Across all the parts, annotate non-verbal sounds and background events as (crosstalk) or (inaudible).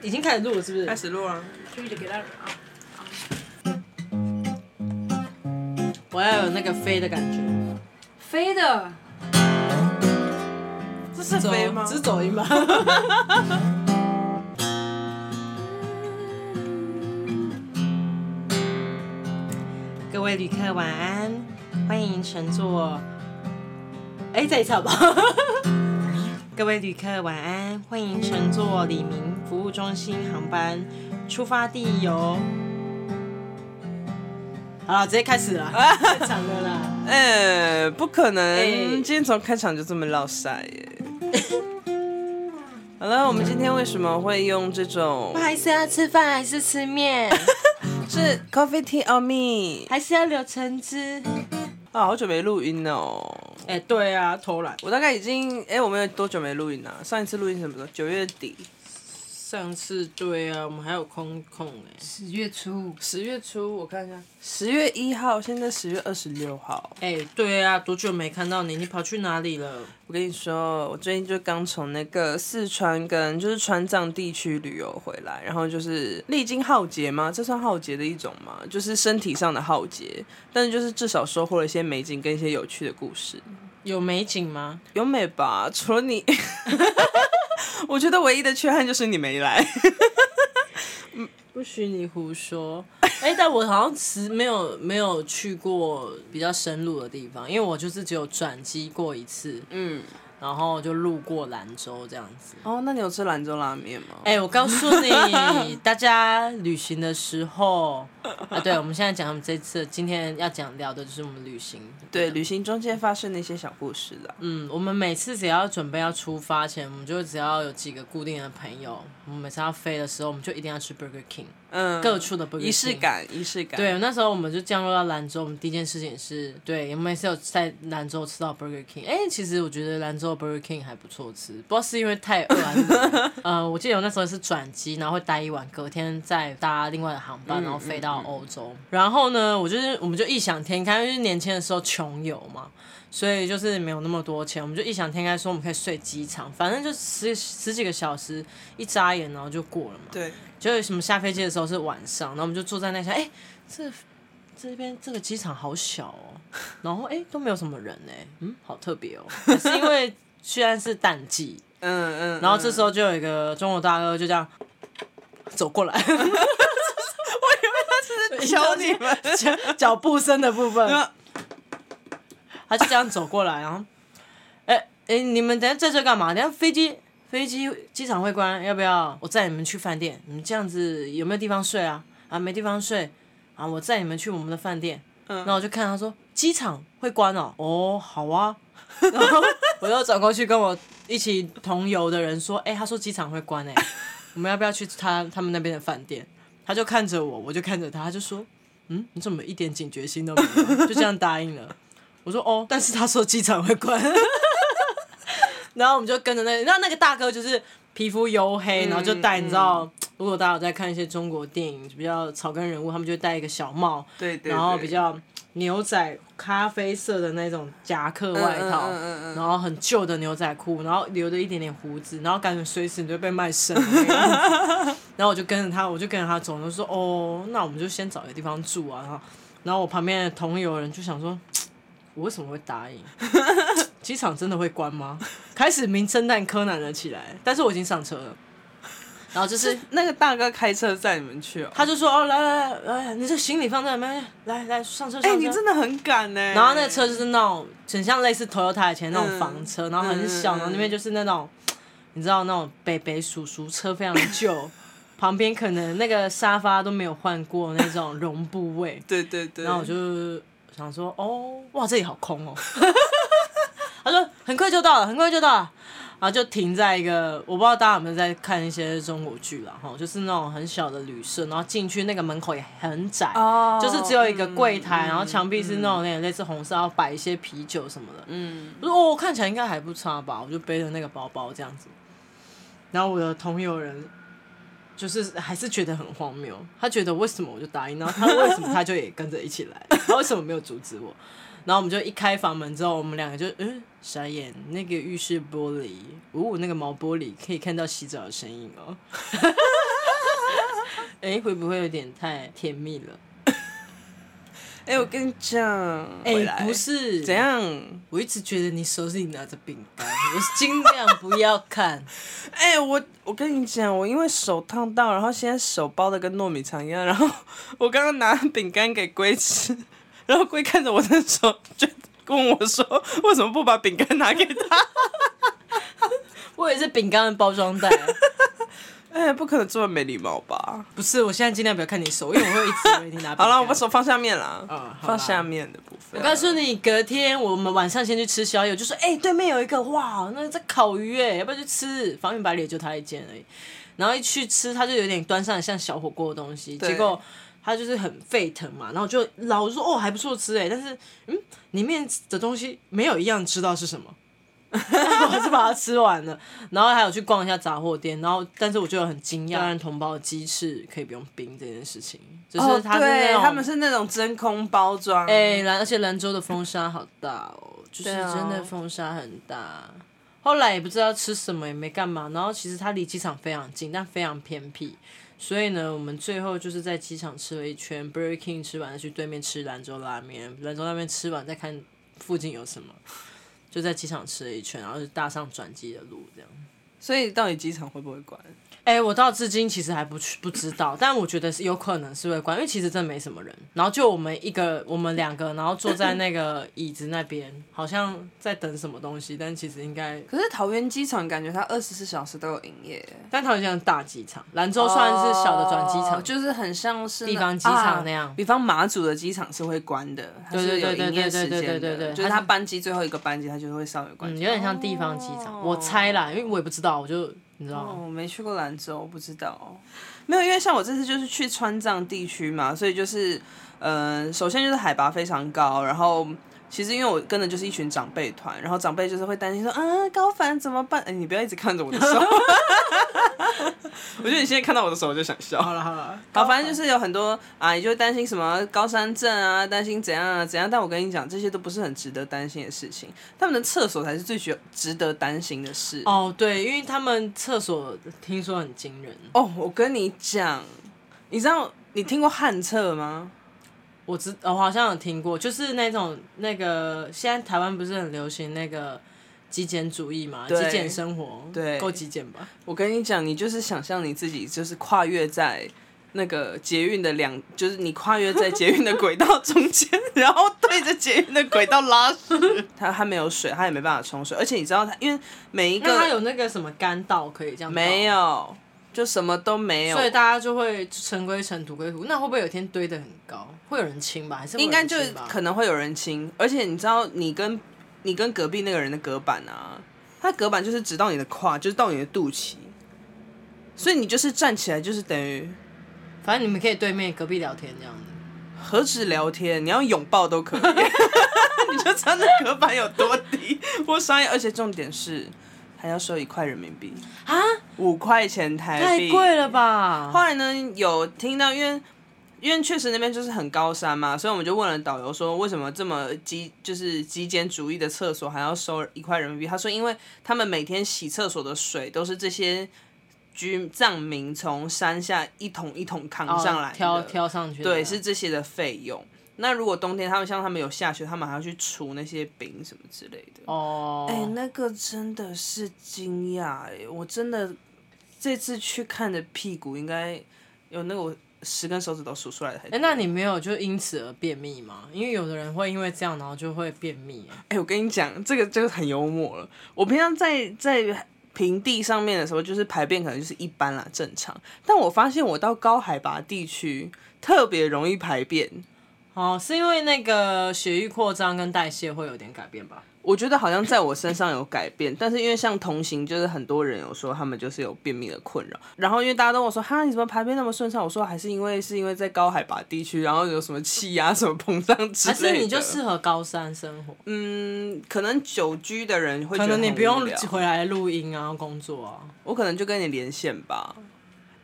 已经开始录了，是不是？开始录了。注意的给他啊。我要有那个飞的感觉。飞的。这是飞吗？这是走音吗？(laughs) 各位旅客晚安，欢迎乘坐。哎，再一次好不好？(laughs) 各位旅客晚安，欢迎乘坐里民服务中心航班，出发地由。好了，直接开始了，(laughs) 太长了啦。哎、欸，不可能，欸、今天从开场就这么落赛耶。(laughs) 好了，我们今天为什么会用这种？不还是要吃饭还是吃面？(laughs) 是 coffee tea or me？还是要柳橙汁？啊，好久没录音了哦。哎、欸，对啊，偷懒。我大概已经，哎、欸，我们有多久没录音了？上一次录音什么时候？九月底。上次对啊，我们还有空空哎。十月初，十月初我看一下，十月一号，现在十月二十六号。哎、欸，对啊，多久没看到你？你跑去哪里了？我跟你说，我最近就刚从那个四川跟就是川藏地区旅游回来，然后就是历经浩劫吗？这算浩劫的一种吗？就是身体上的浩劫，但是就是至少收获了一些美景跟一些有趣的故事。有美景吗？有美吧，除了你。(laughs) 我觉得唯一的缺憾就是你没来，(laughs) 不许你胡说。哎、欸，但我好像是没有没有去过比较深入的地方，因为我就是只有转机过一次。嗯。然后就路过兰州这样子。哦，那你有吃兰州拉面吗？哎、欸，我告诉你，大家旅行的时候 (laughs) 啊，对，我们现在讲我们这次今天要讲聊的就是我们旅行，对，旅行中间发生的一些小故事啦。嗯，我们每次只要准备要出发前，我们就只要有几个固定的朋友，我们每次要飞的时候，我们就一定要吃 Burger King。嗯，各处的 Burger King。仪式感，仪式感。对，那时候我们就降落到兰州，我们第一件事情是对，我们每次有在兰州吃到 Burger King。哎，其实我觉得兰州 Burger King 还不错吃，不知道是因为太饿还是 (laughs) 呃，我记得我那时候是转机，然后会待一晚，隔天再搭另外的航班，然后飞到欧洲。然后呢，我就是我们就异想天开，因为年轻的时候穷游嘛，所以就是没有那么多钱，我们就异想天开说我们可以睡机场，反正就十十几个小时，一眨眼然后就过了嘛。对。就什么下飞机的时候是晚上，然后我们就坐在那想，哎、欸，这这边这个机场好小哦，(laughs) 然后哎、欸、都没有什么人哎，嗯，好特别哦，是因为虽然是淡季，嗯嗯，然后这时候就有一个中国大哥就这样走过来，我以为他是教你们脚步声的部分，他就这样走过来，然后，哎、欸、哎、欸，你们等下在这干嘛？等下飞机。飞机机场会关，要不要我载你们去饭店？你们这样子有没有地方睡啊？啊，没地方睡啊，我载你们去我们的饭店。嗯，然后我就看他说机场会关哦，哦，好啊。(laughs) 然后我又转过去跟我一起同游的人说，哎、欸，他说机场会关哎，(laughs) 我们要不要去他他们那边的饭店？他就看着我，我就看着他，他就说，嗯，你怎么一点警觉心都没有？就这样答应了。(laughs) 我说哦，但是他说机场会关。(laughs) 然后我们就跟着那，那那个大哥就是皮肤黝黑，然后就戴，你知道，如果大家有在看一些中国电影，比较草根人物，他们就戴一个小帽，然后比较牛仔咖啡色的那种夹克外套，然后很旧的牛仔裤，然后留着一点点胡子，然后感觉随时你就被卖身。然后我就跟着他，我就跟着他走，就说哦，那我们就先找一个地方住啊。然后，然后我旁边的同友人就想说。(tsk) 我为什么会答应？(laughs) 机场真的会关吗？开始名侦探柯南了起来，但是我已经上车了。然后就是，是那个大哥开车载你们去哦，他就说：“哦，来来来来，你这行李放在里面，来来上车。上车”哎、欸，你真的很赶呢。然后那个车就是那种很像类似 Toyota 以前那种房车，嗯、然后很小，然后那边就是那种 (tsk) 你知道那种北北叔叔车，非常旧，旁边可能那个沙发都没有换过那种绒布味。(laughs) 对对对。然后我就。想说哦，哇，这里好空哦。(laughs) 他说很快就到了，很快就到了，然后就停在一个，我不知道大家有没有在看一些中国剧啦，哈，就是那种很小的旅社，然后进去那个门口也很窄，oh, 就是只有一个柜台，嗯、然后墙壁是那种那种类似红色，然后摆一些啤酒什么的。嗯，我说哦，看起来应该还不差吧，我就背着那个包包这样子，然后我的同友人。就是还是觉得很荒谬，他觉得为什么我就答应，然后他为什么他就也跟着一起来，他为什么没有阻止我？然后我们就一开房门之后，我们两个就嗯傻眼，那个浴室玻璃，呜、哦，那个毛玻璃可以看到洗澡的声音哦。(laughs) 哎，会不会有点太甜蜜了？哎、欸，我跟你讲，哎、欸，不是怎样？我一直觉得你手里拿着饼干，我尽量不要看。(laughs) 哎、欸，我我跟你讲，我因为手烫到，然后现在手包的跟糯米肠一样，然后我刚刚拿饼干给龟吃，然后龟看着我的手，就问我说：“为什么不把饼干拿给他？” (laughs) 我也是饼干的包装袋。哎、欸，不可能这么没礼貌吧？不是，我现在尽量不要看你手，因为我会一直为你拿。(laughs) 好了，我把手放下面了。嗯，放下面的部分。我告诉你，隔天我们晚上先去吃宵夜，就说：“哎、欸，对面有一个哇，那在烤鱼哎，要不要去吃？”方圆百里就他一间而已。然后一去吃，他就有点端上像小火锅的东西，结果他就是很沸腾嘛，然后就老说：“哦，还不错吃哎。”但是嗯，里面的东西没有一样知道是什么。我 (laughs) 还是把它吃完了，然后还有去逛一下杂货店，然后但是我就很惊讶，当然同胞的鸡翅可以不用冰这件事情，就是它是那种、哦、他们是那种真空包装，哎，兰而且兰州的风沙好大哦，就是真的风沙很大。后来也不知道吃什么，也没干嘛，然后其实它离机场非常近，但非常偏僻，所以呢，我们最后就是在机场吃了一圈，Burger King 吃完再去对面吃兰州拉面，兰州拉面吃完再看附近有什么。就在机场吃了一圈，然后就搭上转机的路，这样。所以到底机场会不会关？哎、欸，我到至今其实还不去不知道，但我觉得是有可能是会关，因为其实真的没什么人。然后就我们一个，我们两个，然后坐在那个 (laughs) 椅子那边，好像在等什么东西，但其实应该。可是桃园机场感觉它二十四小时都有营业，但桃园像大机场，兰州算是小的转机场，oh, 就是很像是地方机场那样。啊、比方马祖的机场是会关的，对对对对对对对对对，就是它班机最后一个班机，它就会稍微关、嗯。有点像地方机场，oh. 我猜啦，因为我也不知道，我就。你知道吗？我、哦、没去过兰州，不知道。没有，因为像我这次就是去川藏地区嘛，所以就是，呃，首先就是海拔非常高，然后。其实因为我跟的就是一群长辈团，然后长辈就是会担心说啊，高凡怎么办？哎，你不要一直看着我的手。(laughs) 我觉得你现在看到我的手我就想笑。好了好了，好，反正就是有很多啊，你就会担心什么高山症啊，担心怎样啊怎样。但我跟你讲，这些都不是很值得担心的事情，他们的厕所才是最需值得担心的事。哦，对，因为他们厕所听说很惊人。哦，我跟你讲，你知道你听过旱厕吗？我知，我好像有听过，就是那种那个，现在台湾不是很流行那个极简主义嘛，极简生活，对，够极简吧？我跟你讲，你就是想象你自己就是跨越在那个捷运的两，就是你跨越在捷运的轨道中间，(laughs) 然后对着捷运的轨道拉屎，它它没有水，它也没办法冲水，而且你知道它，因为每一个它有那个什么干道可以这样，没有。就什么都没有，所以大家就会尘归尘，土归土。那会不会有一天堆得很高？会有人清吧？还是应该就可能会有人清。而且你知道，你跟你跟隔壁那个人的隔板啊，他隔板就是直到你的胯，就是到你的肚脐。所以你就是站起来，就是等于，反正你们可以对面隔壁聊天这样子。何止聊天，你要拥抱都可以。(laughs) 你就知道那隔板有多低，我商业，而且重点是。还要收一块人民币啊，五块钱台币，太贵了吧？后来呢，有听到，因为因为确实那边就是很高山嘛，所以我们就问了导游说，为什么这么极就是极简主义的厕所还要收一块人民币？他说，因为他们每天洗厕所的水都是这些居藏民从山下一桶一桶扛上来，挑挑上去，对，是这些的费用。那如果冬天他们像他们有下雪，他们还要去除那些冰什么之类的。哦，哎，那个真的是惊讶哎！我真的这次去看的屁股应该有那个我十根手指头数出来的。哎，那你没有就因此而便秘吗？因为有的人会因为这样然后就会便秘。哎，我跟你讲，这个就很幽默了。我平常在在平地上面的时候，就是排便可能就是一般啦，正常。但我发现我到高海拔地区特别容易排便。哦，是因为那个血液扩张跟代谢会有点改变吧？我觉得好像在我身上有改变，但是因为像同行，就是很多人有说他们就是有便秘的困扰。然后因为大家都跟我说，哈，你怎么排便那么顺畅？我说还是因为是因为在高海拔地区，然后有什么气压什么膨胀之类的。(laughs) 还是你就适合高山生活？嗯，可能久居的人会觉得可能你不用回来录音啊，工作啊，我可能就跟你连线吧。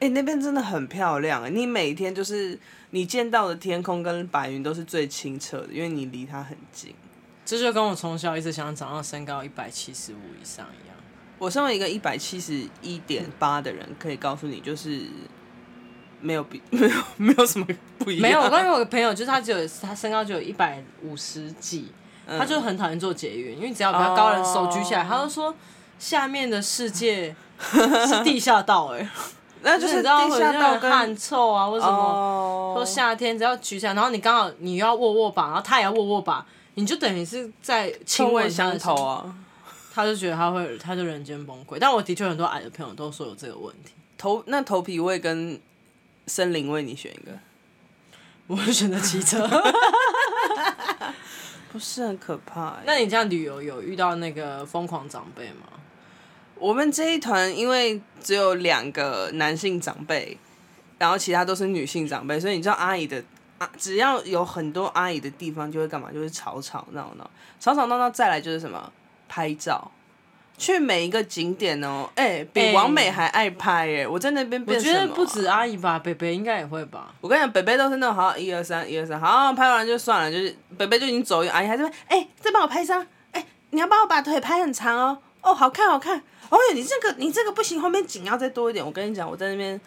哎、欸，那边真的很漂亮，你每天就是。你见到的天空跟白云都是最清澈的，因为你离它很近。这就跟我从小一直想长到身高一百七十五以上一样。我身为一个一百七十一点八的人，可以告诉你，就是没有比没有没有什么不一样。没有，我刚刚有个朋友，就是他只有他身高只有一百五十几，嗯、他就很讨厌做捷运，因为只要比较高的人手举起来，哦、他就说下面的世界是地下道哎、欸，那就是地下道汗臭啊，或什么，说、哦、夏天只要举起来，然后你刚好你要握握把，然后他也要握握把，你就等于是在亲吻相投啊。(laughs) 他就觉得他会，他就人间崩溃。但我的确很多矮的朋友都说有这个问题。头那头皮味跟森林味，你选一个？(laughs) 我会选择骑车。(laughs) 不是很可怕？那你这样旅游有遇到那个疯狂长辈吗？我们这一团因为只有两个男性长辈，然后其他都是女性长辈，所以你知道阿姨的啊，只要有很多阿姨的地方就会干嘛？就是吵吵闹闹，吵吵闹闹。再来就是什么？拍照，去每一个景点哦，哎、欸，比王美还爱拍哎、欸！我在那边、啊，我觉得不止阿姨吧，北北应该也会吧。我跟你讲，北北都是那种好，一二三，一二三，好，拍完就算了，就是北北就已经走，阿姨还在问，哎、欸，再帮我拍一张，哎、欸，你要帮我把腿拍很长哦，哦，好看好看，哦哟，你这个你这个不行，后面景要再多一点。我跟你讲，我在那边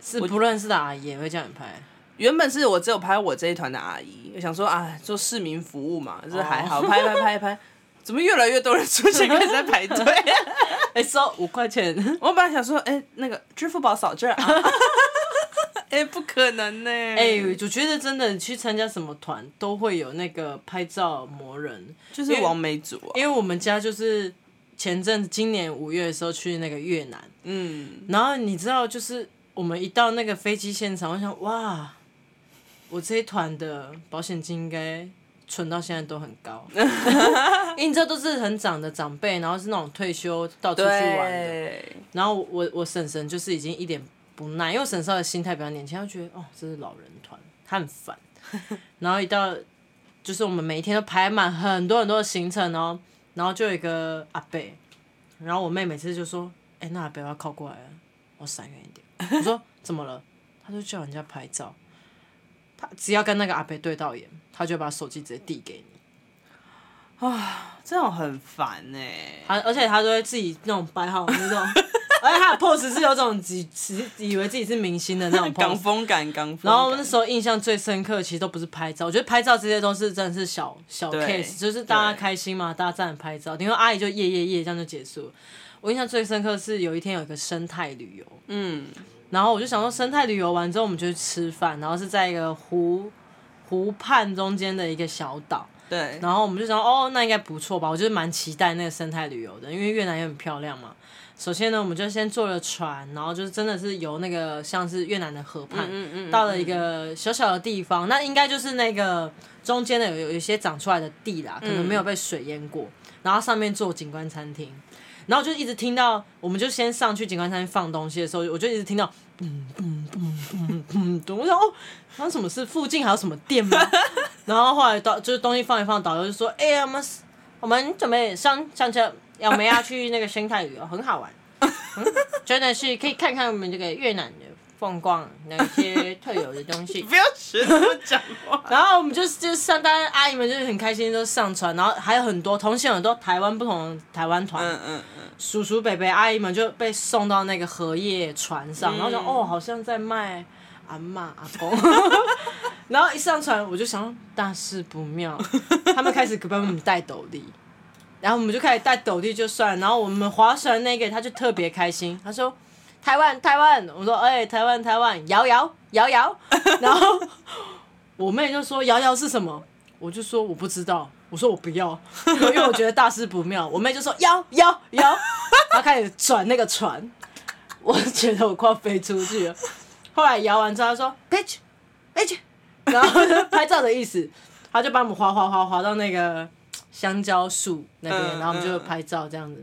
是不认识的阿姨也会叫你拍。原本是我只有拍我这一团的阿姨，我想说啊，做市民服务嘛，就是还好，拍拍拍拍。怎么越来越多人出现，开始在排队？(laughs) 哎、欸，收五块钱。(laughs) 我本来想说，哎、欸，那个支付宝扫这儿啊。(laughs) 哎、欸，不可能呢。哎、欸，我觉得真的去参加什么团都会有那个拍照魔人，就是王美组啊。因为我们家就是前阵今年五月的时候去那个越南，嗯，然后你知道，就是我们一到那个飞机现场，我想，哇，我这一团的保险金应该。存到现在都很高，(laughs) 因为你知道都是很长的长辈，然后是那种退休到处去玩的。对然后我我婶婶就是已经一点不耐，因为婶婶的心态比较年轻，她觉得哦这是老人团，她很烦。然后一到就是我们每一天都排满很多很多的行程哦，然后就有一个阿伯，然后我妹每次就说：“哎、欸，那阿伯要靠过来了，我闪远一点。(laughs) ”我说：“怎么了？”他就叫人家拍照。他只要跟那个阿伯对到眼，他就把手机直接递给你。啊，这种很烦呢。他而且他都会自己那种摆好那种，而且他的 pose 是有种自以为自己是明星的那种 (laughs) pose。港风感，港风。然后我那时候印象最深刻，其实都不是拍照，我觉得拍照这些都是真的是小小 case，就是大家开心嘛，大家站着拍照。听说阿姨就耶耶耶这样就结束了。我印象最深刻是有一天有一个生态旅游，嗯。然后我就想说，生态旅游完之后，我们就去吃饭，然后是在一个湖湖畔中间的一个小岛。对。然后我们就想，哦，那应该不错吧？我就是蛮期待那个生态旅游的，因为越南也很漂亮嘛。首先呢，我们就先坐了船，然后就是真的是游那个像是越南的河畔，嗯嗯嗯嗯到了一个小小的地方，那应该就是那个中间的有有一些长出来的地啦，可能没有被水淹过，然后上面做景观餐厅。然后就一直听到，我们就先上去景观餐厅放东西的时候，我就一直听到，嗯嗯嗯嗯嗯，我想哦，发生什么是？附近还有什么店吗？然后后来导就是东西放一放，导游就说，哎呀，我们我们准备上上车，我们要去那个生态旅游，很好玩，嗯，真的是可以看看我们这个越南的。风光那些特有的东西，不要学他们讲话。然后我们就就上，大家阿姨们就是很开心，都上船。然后还有很多同行很多台湾不同的台湾团，嗯嗯嗯，叔叔伯伯阿姨们就被送到那个荷叶船上，嗯、然后就哦，好像在卖阿妈阿公。(laughs) 然后一上船，我就想大事不妙，他们开始给我们带斗笠，然后我们就开始带斗笠就算。然后我们划船那个他就特别开心，他说。台湾，台湾，我说，哎、欸，台湾，台湾，摇摇，摇摇，(laughs) 然后我妹就说，摇摇是什么？我就说我不知道，我说我不要，因为我觉得大事不妙。我妹就说摇摇摇，她开始转那个船，我觉得我快要飞出去了。后来摇完之后，她说 pitch pitch，然后拍照的意思，她就把我们划划划划到那个香蕉树那边，然后我们就拍照这样子。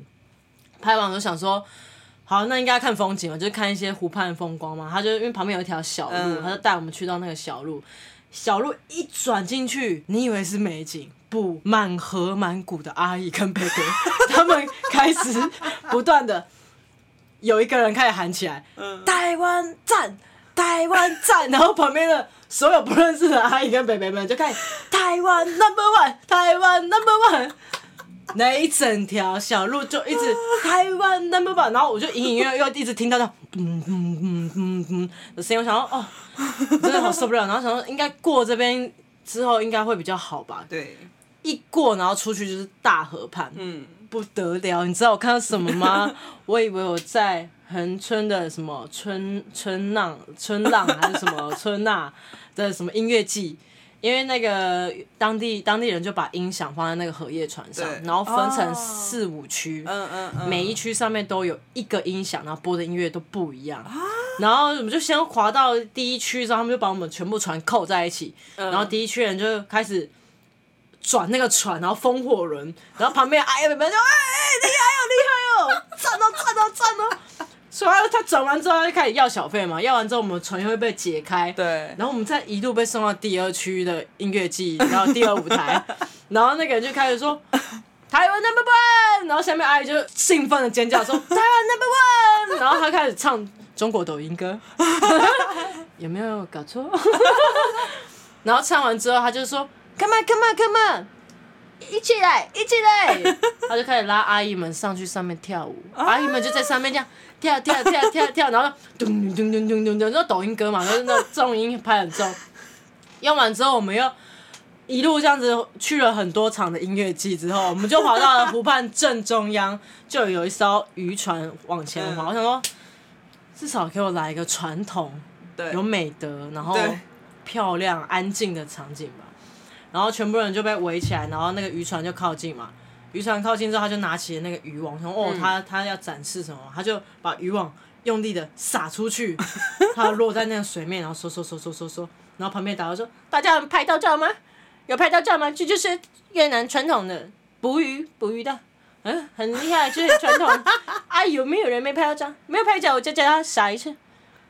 拍完我就想说。好，那应该看风景嘛，就是看一些湖畔风光嘛。他就因为旁边有一条小路，嗯、他就带我们去到那个小路。小路一转进去，你以为是美景，不，满河满谷的阿姨跟贝贝，(laughs) 他们开始不断的有一个人开始喊起来：“嗯、台湾站，台湾站！”然后旁边的所有不认识的阿姨跟北北们就开始：“台湾 number one，台湾 number one。”那一整条小路就一直台湾 number one，然后我就隐隐约约又一直听到那嗯嗯嗯嗯嗯的声音，我想说哦，真的好受不了，然后想说应该过这边之后应该会比较好吧。对，一过然后出去就是大河畔，嗯，不得了，你知道我看到什么吗？我以为我在恒春的什么春春浪春浪还是什么春呐的什么音乐季。因为那个当地当地人就把音响放在那个荷叶船上，然后分成四五区，嗯嗯嗯，每一区上面都有一个音响，然后播的音乐都不一样。然后我们就先滑到第一区之后，他们就把我们全部船扣在一起，然后第一区人就开始转那个船，然后风火轮，然后旁边哎们就哎厉害哦厉害哦，赞哦赞哦赞哦。所以他转完之后，他就开始要小费嘛。要完之后，我们船又会被解开。对。然后我们再一路被送到第二区的音乐季，然后第二舞台。(laughs) 然后那个人就开始说：“台湾 number one。”然后下面阿姨就兴奋的尖叫说：(laughs) “台湾 number one。”然后他开始唱中国抖音歌，(laughs) 有没有搞错？然后唱完之后，他就说：“Come on, come on, come on。”一起来，一起来！他就开始拉阿姨们上去上面跳舞，阿姨们就在上面这样跳跳跳跳跳，然后咚咚咚咚咚咚，那抖音歌嘛，就是那重音拍很重。用完之后，我们又一路这样子去了很多场的音乐季，之后我们就跑到了湖畔正中央，就有一艘渔船往前划。我想说，至少给我来一个传统、有美德、然后漂亮、安静的场景吧。然后全部人就被围起来，然后那个渔船就靠近嘛。渔船靠近之后，他就拿起了那个渔网，然后：“哦，他他要展示什么？”他就把渔网用力的撒出去，(laughs) 他落在那个水面，然后收收收收收收。然后旁边导游说：“大家有拍到照吗？有拍到照吗？这就是越南传统的捕鱼捕鱼的，嗯，很厉害，就是传统。(laughs) 啊，有没有人没拍到照？没有拍照，我就叫他撒一次，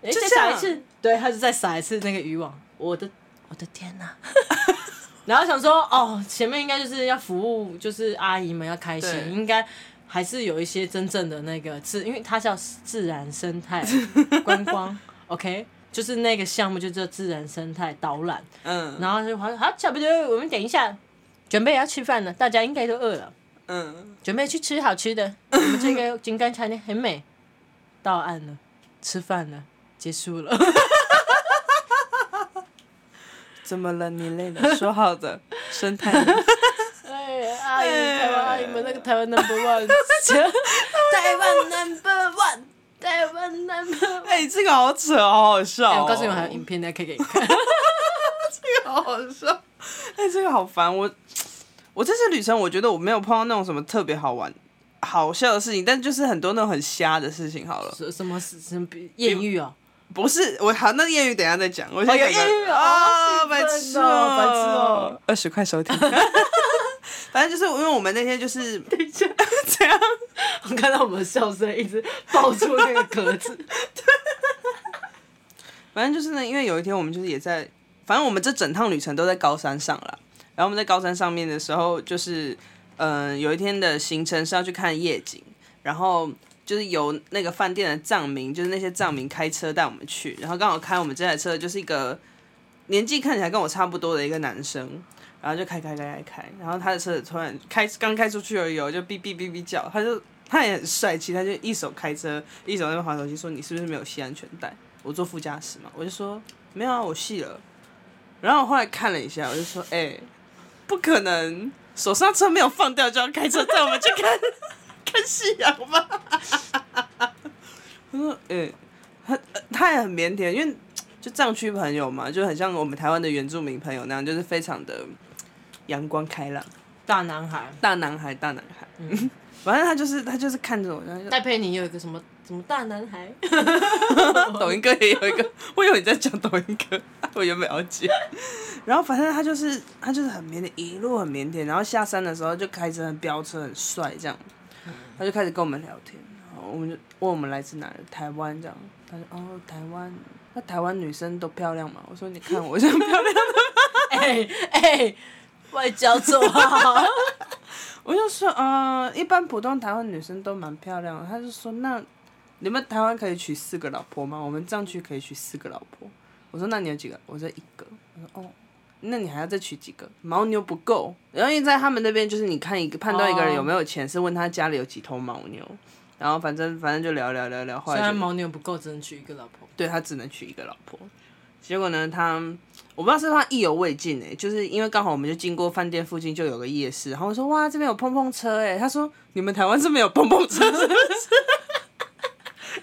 再撒一次。对，他就再撒一次那个渔网。我的我的天哪！然后想说，哦，前面应该就是要服务，就是阿姨们要开心，应该还是有一些真正的那个自，因为它叫自然生态 (laughs) 观光，OK，就是那个项目就叫自然生态导览，嗯，然后就好，好，差不多，我们等一下准备要吃饭了，大家应该都饿了，嗯，准备去吃好吃的，(laughs) 我们这个金刚餐厅很美，到岸了，吃饭了，结束了。怎么了？你累了？说好的 (laughs) 生态。哎，阿姨，台湾阿姨们那个台湾 number one，台湾 number one，台湾 number one。哎，这个好扯，好好笑。我告诉你，我还有影片，大家可以给你看。这个好好笑。哎，这个好烦。我我这次旅程，我觉得我没有碰到那种什么特别好玩、好笑的事情，但就是很多那种很瞎的事情。好了。什什么什么艳遇啊？不是我好，那艳遇等一下再讲。我先有艳遇啊，白痴哦，白痴哦，二十块收听。(laughs) 反正就是因为我们那天就是 (laughs) 等一下这样，我看到我们的笑声一直爆出那个格子。(laughs) 反正就是呢，因为有一天我们就是也在，反正我们这整趟旅程都在高山上了。然后我们在高山上面的时候，就是嗯、呃，有一天的行程是要去看夜景，然后。就是由那个饭店的藏民，就是那些藏民开车带我们去，然后刚好开我们这台车就是一个年纪看起来跟我差不多的一个男生，然后就开开开开开，然后他的车子突然开刚开出去而已，就哔哔哔哔叫，他就他也很帅气，他就一手开车，一手在那边滑手机，说你是不是没有系安全带？我坐副驾驶嘛，我就说没有啊，我系了。然后我后来看了一下，我就说哎、不可能，手上车没有放掉就要开车带我们去看。看夕阳吧，(laughs) 他说：“诶，他他也很腼腆，因为就藏区朋友嘛，就很像我们台湾的原住民朋友那样，就是非常的阳光开朗，大男孩，大男孩，大男孩。嗯，(laughs) 反正他就是他就是看着我，然后戴佩妮有一个什么什么大男孩，(laughs) 抖音哥也有一个，我以为你在讲抖音哥，我原本要接。然后反正他就是他就是很腼腆，一路很腼腆，然后下山的时候就开车很飙车很帅这样。”他就开始跟我们聊天，然后我们就问我们来自哪里，台湾这样。他说：“哦，台湾，那台湾女生都漂亮吗？”我说：“你看我像漂亮的吗？” (laughs) 哎哎，外交做好。我就说：“呃，一般普通台湾女生都蛮漂亮的。”他就说：“那你们台湾可以娶四个老婆吗？我们藏区可以娶四个老婆。”我说：“那你有几个？”我说：“一个。”我说：“哦，那你还要再娶几个？牦牛不够。然后因为在他们那边，就是你看一个判断一个人有没有钱，是问他家里有几头牦牛。然后反正反正就聊聊聊聊，后来虽然牦牛不够，只能娶一个老婆。对，他只能娶一个老婆。结果呢，他我不知道是他意犹未尽哎，就是因为刚好我们就经过饭店附近就有个夜市，然后我说哇，这边有碰碰车哎，他说你们台湾是没有碰碰车是不是？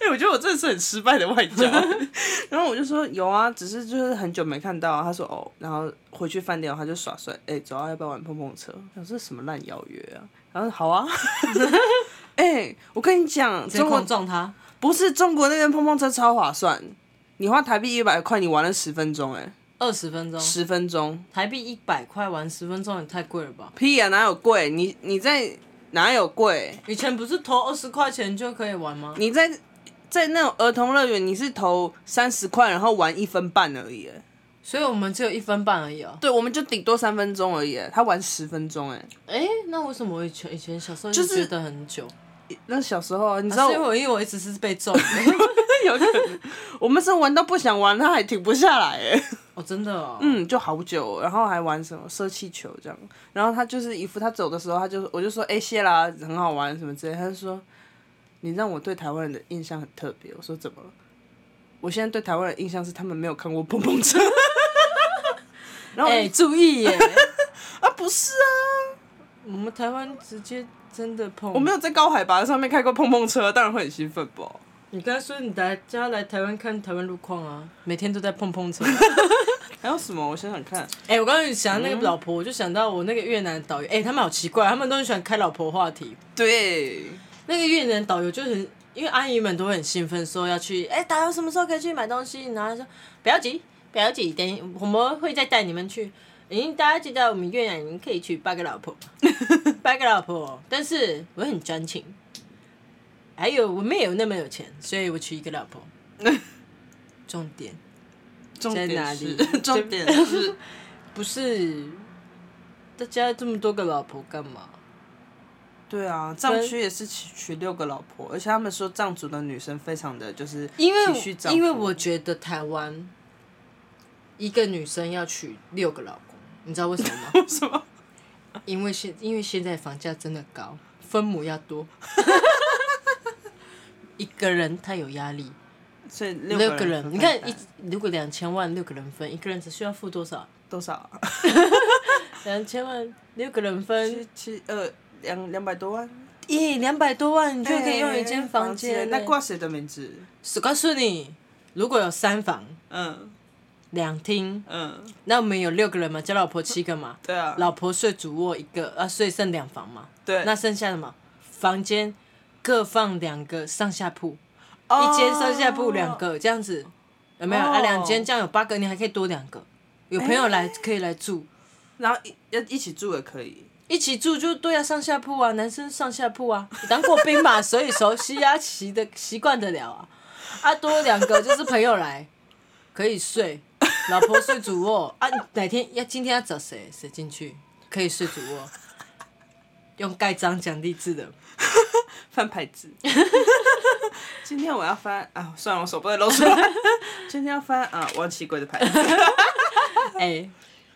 哎、欸，我觉得我真的是很失败的外交。(laughs) 然后我就说有啊，只是就是很久没看到、啊。他说哦，然后回去饭店他就耍帅，哎、欸，走啊，要不要玩碰碰车？我说这什么烂邀约啊？然后好啊。(laughs) 哎、欸，我跟你讲，中国撞他不是中国那边碰碰车超划算，你花台币一百块，你玩了十分钟，哎，二十分钟，十分钟，台币一百块玩十分钟也太贵了吧？屁啊，哪有贵？你你在哪有贵？以前不是投二十块钱就可以玩吗？你在在那种儿童乐园，你是投三十块，然后玩一分半而已，所以我们只有一分半而已哦。对，我们就顶多三分钟而已，他玩十分钟，哎，哎，那为什么我以前以前小时候就觉得很久？那小时候，你知道，啊、因为我因为我一直是被揍的，(laughs) 有可能。我们是玩到不想玩，他还停不下来，哎。哦，真的哦。嗯，就好久，然后还玩什么射气球这样。然后他就是一副他走的时候，他就我就说，哎、欸，谢啦，很好玩什么之类。他就说，你让我对台湾人的印象很特别。我说怎么了？我现在对台湾人的印象是他们没有看过碰碰车。(laughs) 然后哎、欸，注意耶！(laughs) 啊，不是啊，我们台湾直接。真的碰，我没有在高海拔上面开过碰碰车，当然会很兴奋不？你刚才说你来家来台湾看台湾路况啊，每天都在碰碰车。(laughs) 还有什么？我想想看。哎、欸，我刚刚想到那个老婆，嗯、我就想到我那个越南导游，哎、欸，他们好奇怪，他们都很喜欢开老婆话题。对，那个越南导游就很，因为阿姨们都会很兴奋，说要去，哎、欸，导游什么时候可以去买东西？然后他说不要急，不要急，等我们会再带你们去。已经大家知道我们越南人可以娶八个老婆，(laughs) 八个老婆，但是我很专情，还有我没有那么有钱，所以我娶一个老婆。(laughs) 重点，重点在哪里？(laughs) 重点是，不是大家这么多个老婆干嘛？对啊，藏区也是娶娶六个老婆，而且他们说藏族的女生非常的就是因为因为我觉得台湾一个女生要娶六个老公。你知道为什么吗？(laughs) 为什么？(laughs) 因为现因为现在房价真的高，分母要多，(laughs) 一个人太有压力，所以六个人，个人你看一如果两千万六个人分，一个人只需要付多少？多少？两千万六个人分七,七呃两两百多万，咦，两百多万你就可以用一间房间？那挂谁的名字？我告诉你，如果有三房，嗯。两厅，嗯，那我们有六个人嘛，加老婆七个嘛，对啊，老婆睡主卧一个，啊，睡剩两房嘛，对，那剩下的嘛，房间各放两个上下铺，哦、一间上下铺两个这样子，有没有？哦、啊，两间这样有八个，你还可以多两个，有朋友来可以来住，然后一要一起住也可以，一起住就对啊，上下铺啊，男生上下铺啊，当过兵嘛，(laughs) 所以熟悉啊，习的习惯得了啊，啊，多两个就是朋友来可以睡。老婆睡主卧啊，哪天要今天要找谁谁进去可以睡主卧，用盖章奖励制的翻牌子。今天我要翻啊，算了，我手不会露出来。(laughs) 今天要翻啊，王奇贵的牌子。哎、欸，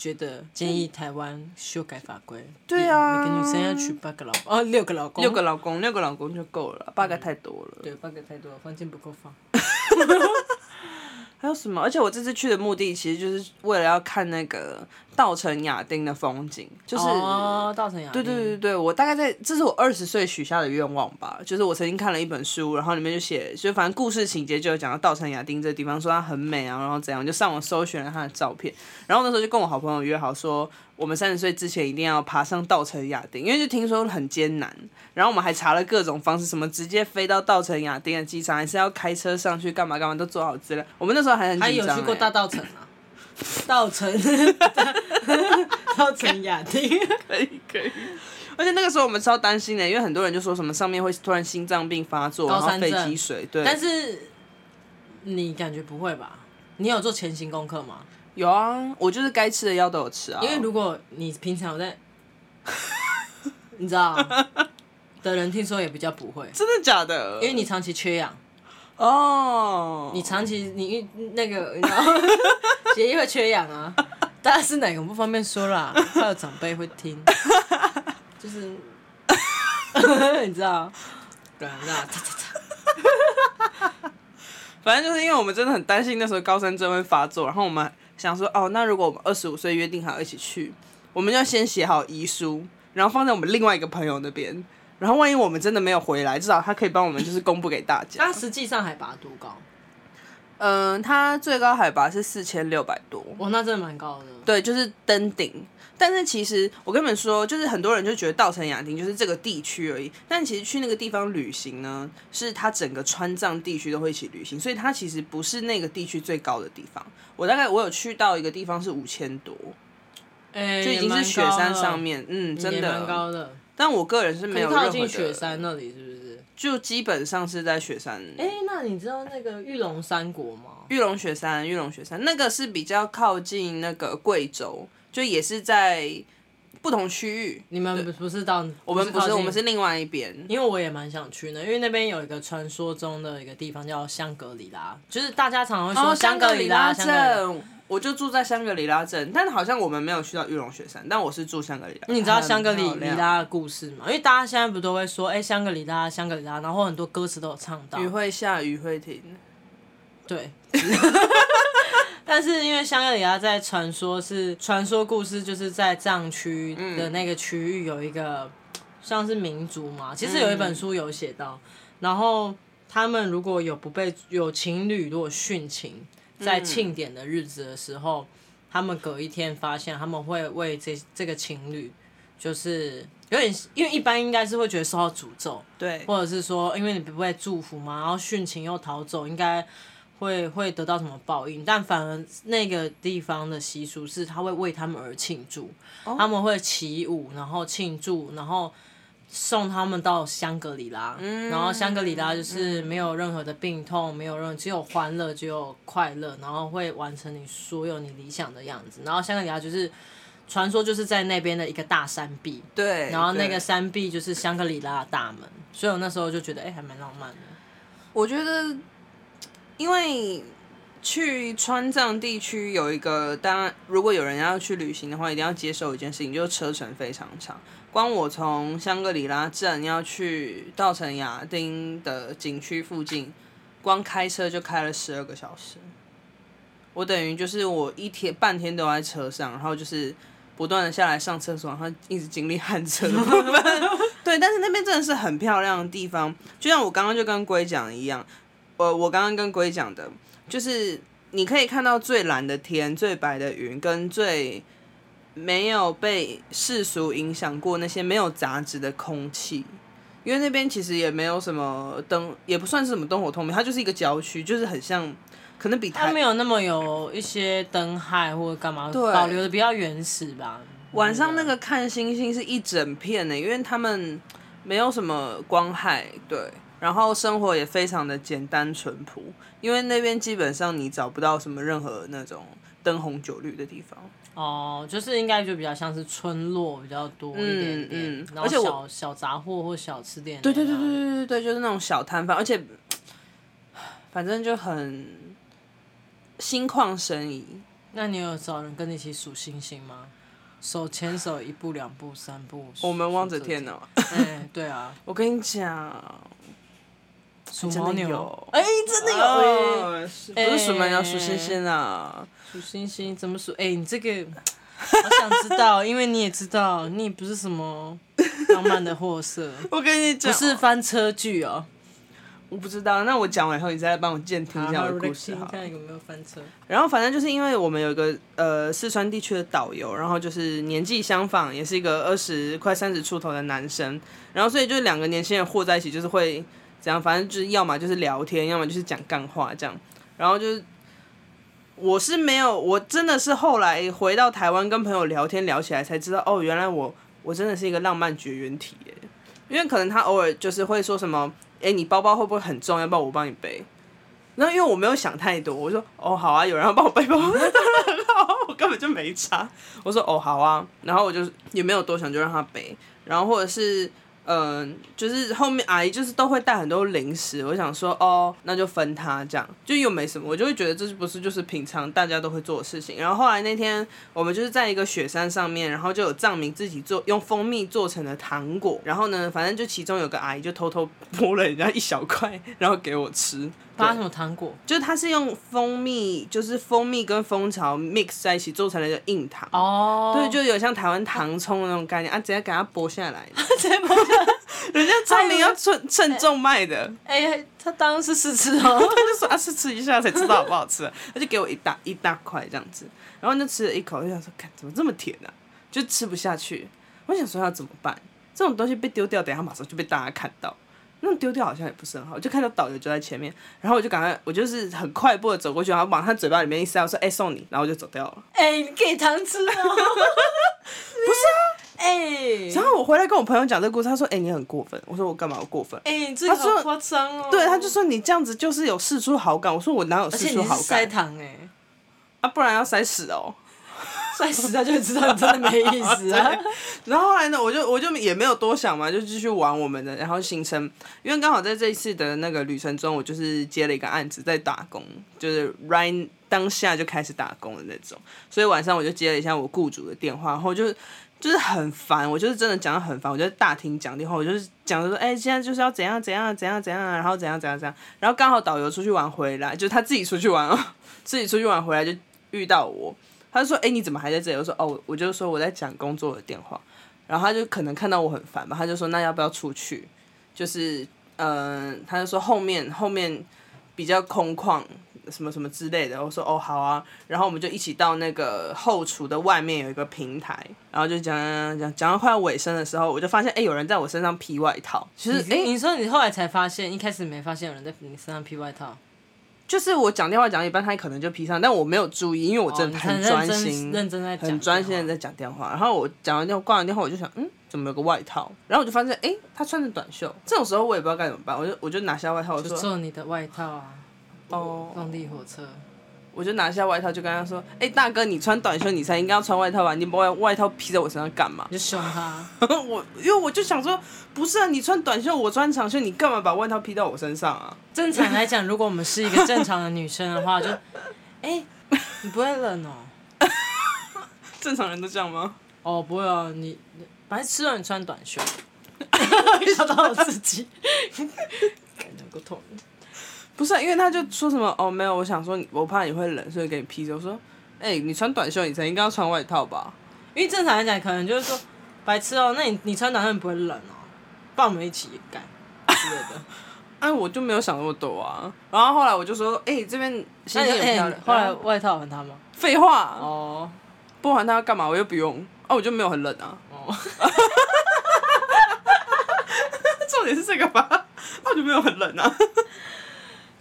觉得建议台湾修改法规。对啊，每个女生要娶八个老公哦，六个老公，六个老公，六个老公就够了，八个太多了。对，八个太多了，房间不够放。(laughs) 还有什么？而且我这次去的目的其实就是为了要看那个稻城亚丁的风景，就是哦，稻城亚丁。对对对对，我大概在这是我二十岁许下的愿望吧，就是我曾经看了一本书，然后里面就写，就反正故事情节就有讲到稻城亚丁这个地方，说它很美啊，然后怎样，就上网搜寻了它的照片，然后那时候就跟我好朋友约好说，我们三十岁之前一定要爬上稻城亚丁，因为就听说很艰难。然后我们还查了各种方式，什么直接飞到稻城亚丁的机场，还是要开车上去，干嘛干嘛都做好资料。我们那时候还很紧张、欸。还有去过大稻城啊？稻城，稻城亚丁，可以可以。而且那个时候我们超担心的，因为很多人就说什么上面会突然心脏病发作，然后肺积水。对。但是你感觉不会吧？你有做前行功课吗？有啊，我就是该吃的药都有吃啊。因为如果你平常有在，你知道。(laughs) 的人听说也比较不会，真的假的？因为你长期缺氧，哦，你长期你那个，你知道，(laughs) 血液会缺氧啊，当然是哪个不方便说啦，怕有长辈会听。就是，(laughs) 你知道，对啊，那擦擦擦。(laughs) 反正就是因为我们真的很担心那时候高山症会发作，然后我们想说，哦，那如果我们二十五岁约定好一起去，我们就要先写好遗书，然后放在我们另外一个朋友那边，然后万一我们真的没有回来，至少他可以帮我们就是公布给大家。(laughs) 它实际上海拔多高？嗯，它最高海拔是四千六百多，哇，那真的蛮高的。对，就是登顶。但是其实我跟你们说，就是很多人就觉得稻城亚丁就是这个地区而已。但其实去那个地方旅行呢，是它整个川藏地区都会一起旅行，所以它其实不是那个地区最高的地方。我大概我有去到一个地方是五千多，欸，就已经是雪山上面，嗯，真的蛮高的。但我个人是没有靠近雪山那里，是不是？就基本上是在雪山。哎、欸，那你知道那个玉龙山国吗？玉龙雪山，玉龙雪山那个是比较靠近那个贵州，就也是在不同区域。你们不是到？我们不是，我们是另外一边。因为我也蛮想去的，因为那边有一个传说中的一个地方叫香格里拉，就是大家常常会说香格里拉镇。我就住在香格里拉镇，但好像我们没有去到玉龙雪山，但我是住香格里拉。你知道香格里里拉的故事吗？因为大家现在不都会说，哎、欸，香格里拉，香格里拉，然后很多歌词都有唱到。雨会下，雨会停。对。(laughs) 但是因为香格里拉在传说是传说故事，就是在藏区的那个区域有一个像是民族嘛，其实有一本书有写到，然后他们如果有不被有情侣如果殉情。在庆典的日子的时候，嗯、他们隔一天发现，他们会为这这个情侣，就是有点，因为一般应该是会觉得受到诅咒，对，或者是说，因为你不被祝福嘛，然后殉情又逃走，应该会会得到什么报应？但反而那个地方的习俗是，他会为他们而庆祝，哦、他们会起舞，然后庆祝，然后。送他们到香格里拉，嗯、然后香格里拉就是没有任何的病痛，嗯、没有任何只有欢乐，只有快乐，然后会完成你所有你理想的样子。然后香格里拉就是传说就是在那边的一个大山壁，对，然后那个山壁就是香格里拉的大门，所以我那时候就觉得哎、欸，还蛮浪漫的。我觉得，因为去川藏地区有一个，当然如果有人要去旅行的话，一定要接受一件事情，就是车程非常长。光我从香格里拉镇要去稻城亚丁的景区附近，光开车就开了十二个小时。我等于就是我一天半天都在车上，然后就是不断的下来上厕所，然后一直经历旱车。(laughs) 对，但是那边真的是很漂亮的地方，就像我刚刚就跟龟讲的一样，我我刚刚跟龟讲的，就是你可以看到最蓝的天、最白的云跟最。没有被世俗影响过那些没有杂质的空气，因为那边其实也没有什么灯，也不算是什么灯火通明，它就是一个郊区，就是很像，可能比它没有那么有一些灯害或者干嘛，对，保留的比较原始吧。晚上那个看星星是一整片的，因为他们没有什么光害，对，然后生活也非常的简单淳朴，因为那边基本上你找不到什么任何那种灯红酒绿的地方。哦，就是应该就比较像是村落比较多一点点，嗯嗯、然后小而且我小杂货或小吃店，对对对对对对对，就是那种小摊贩，而且 (sniffs) 反正就很心旷神怡。那你有找人跟你一起数星星吗？手牵手一步两步三步，我们望着天呢。哎，对啊，(laughs) 我跟你讲，数牦牛，哎，真的有哎，不是数牦牛，数星星啊。数星星怎么数？哎、欸，你这个 (laughs) 好想知道，因为你也知道，你也不是什么浪漫的货色。(laughs) 我跟你讲，不是翻车剧哦。我不知道，那我讲完以后，你再来帮我监听一下我的故事好，看有没有翻车。然后反正就是因为我们有一个呃四川地区的导游，然后就是年纪相仿，也是一个二十快三十出头的男生，然后所以就两个年轻人和在一起，就是会怎样，反正就是要么就是聊天，要么就是讲干话这样，然后就是。我是没有，我真的是后来回到台湾跟朋友聊天聊起来才知道，哦，原来我我真的是一个浪漫绝缘体耶。因为可能他偶尔就是会说什么，哎，你包包会不会很重？要不要我帮你背？然后因为我没有想太多，我说，哦，好啊，有人要帮我背包，当 (laughs) 然很好，我根本就没差。我说，哦，好啊，然后我就也没有多想，就让他背。然后或者是嗯，就是后面阿姨就是都会带很多零食，我想说哦，那就分他这样，就又没什么，我就会觉得这是不是就是平常大家都会做的事情。然后后来那天我们就是在一个雪山上面，然后就有藏民自己做用蜂蜜做成的糖果，然后呢，反正就其中有个阿姨就偷偷剥了人家一小块，然后给我吃。发什么糖果？就是它是用蜂蜜，就是蜂蜜跟蜂巢 mix 在一起做成了一个硬糖。哦。对，就有像台湾糖葱那种概念啊，直接给它剥下来。(laughs) 直接剥下来。人家聪明要称称重卖的。哎呀，他当然是试吃哦。(laughs) 他就说啊，试吃一下才知道好不好吃。他就给我一大一大块这样子，然后就吃了一口，就想说，看怎么这么甜啊？就吃不下去。我想说要怎么办？这种东西被丢掉，等下马上就被大家看到。那丢掉好像也不是很好，就看到导游就在前面，然后我就赶快，我就是很快步的走过去，然后往他嘴巴里面一塞，我说：“哎、欸，送你。”然后我就走掉了。哎、欸，你给糖吃哦？(laughs) 不是啊，哎、欸。然后我回来跟我朋友讲这个故事，他说：“哎、欸，你很过分。”我说：“我干嘛要过分？”哎、欸，你这个好夸张哦。对，他就说你这样子就是有释出好感。我说我哪有释出好感？塞糖哎、欸，啊，不然要塞屎哦。(laughs) 摔死他就会知道你真的没意思啊。(laughs) 然后后来呢，我就我就也没有多想嘛，就继续玩我们的。然后行程，因为刚好在这一次的那个旅程中，我就是接了一个案子在打工，就是 right 当下就开始打工的那种。所以晚上我就接了一下我雇主的电话，然后就就是很烦，我就是真的讲得很烦。我就大厅讲电话，我就是讲的说，哎、现在就是要怎样怎样怎样怎样，然后怎样怎样怎样。然后刚好导游出去玩回来，就他自己出去玩哦，自己出去玩回来就遇到我。他就说：“哎、欸，你怎么还在这里？”我说：“哦，我就说我在讲工作的电话。”然后他就可能看到我很烦吧，他就说：“那要不要出去？”就是，嗯、呃，他就说后面后面比较空旷，什么什么之类的。我说：“哦，好啊。”然后我们就一起到那个后厨的外面有一个平台，然后就讲讲讲讲到快要尾声的时候，我就发现哎、欸，有人在我身上披外套。其实，哎、欸，你说你后来才发现，一开始没发现有人在你身上披外套。就是我讲电话讲一半，他可能就披上，但我没有注意，因为我真的很专心，哦、认真在很专心的在讲电话。然后我讲完电话挂完电话，我就想，嗯，怎么有个外套？然后我就发现，哎、欸，他穿着短袖。这种时候我也不知道该怎么办，我就我就拿下外套，我说，做你的外套啊，哦，动力火车。我就拿下外套，就跟他说：“哎、欸，大哥，你穿短袖，你才应该要穿外套吧？你把外外套披在我身上干嘛？”就凶他。(laughs) 我因为我就想说，不是啊，你穿短袖，我穿长袖，你干嘛把外套披到我身上啊？正常来讲，如果我们是一个正常的女生的话，就，(laughs) 哎、欸，你不会冷哦？(laughs) 正常人都这样吗？哦，不会啊，你反正吃了你穿短袖，想到我自己，感觉够痛。不是、啊，因为他就说什么哦，没有，我想说，我怕你会冷，所以给你披着。我说，哎、欸，你穿短袖，你才应该要穿外套吧？因为正常来讲，可能就是说，白痴哦，那你你穿短袖你不会冷哦？帮我们一起干之类的。哎、(laughs) 啊，我就没有想那么多啊。然后后来我就说，哎、欸，这边星星很漂亮。欸、后来外套还他吗？废话哦，不还他要干嘛？我又不用啊，我就没有很冷啊。哦，(laughs) 重点是这个吧？(laughs) 我就没有很冷啊。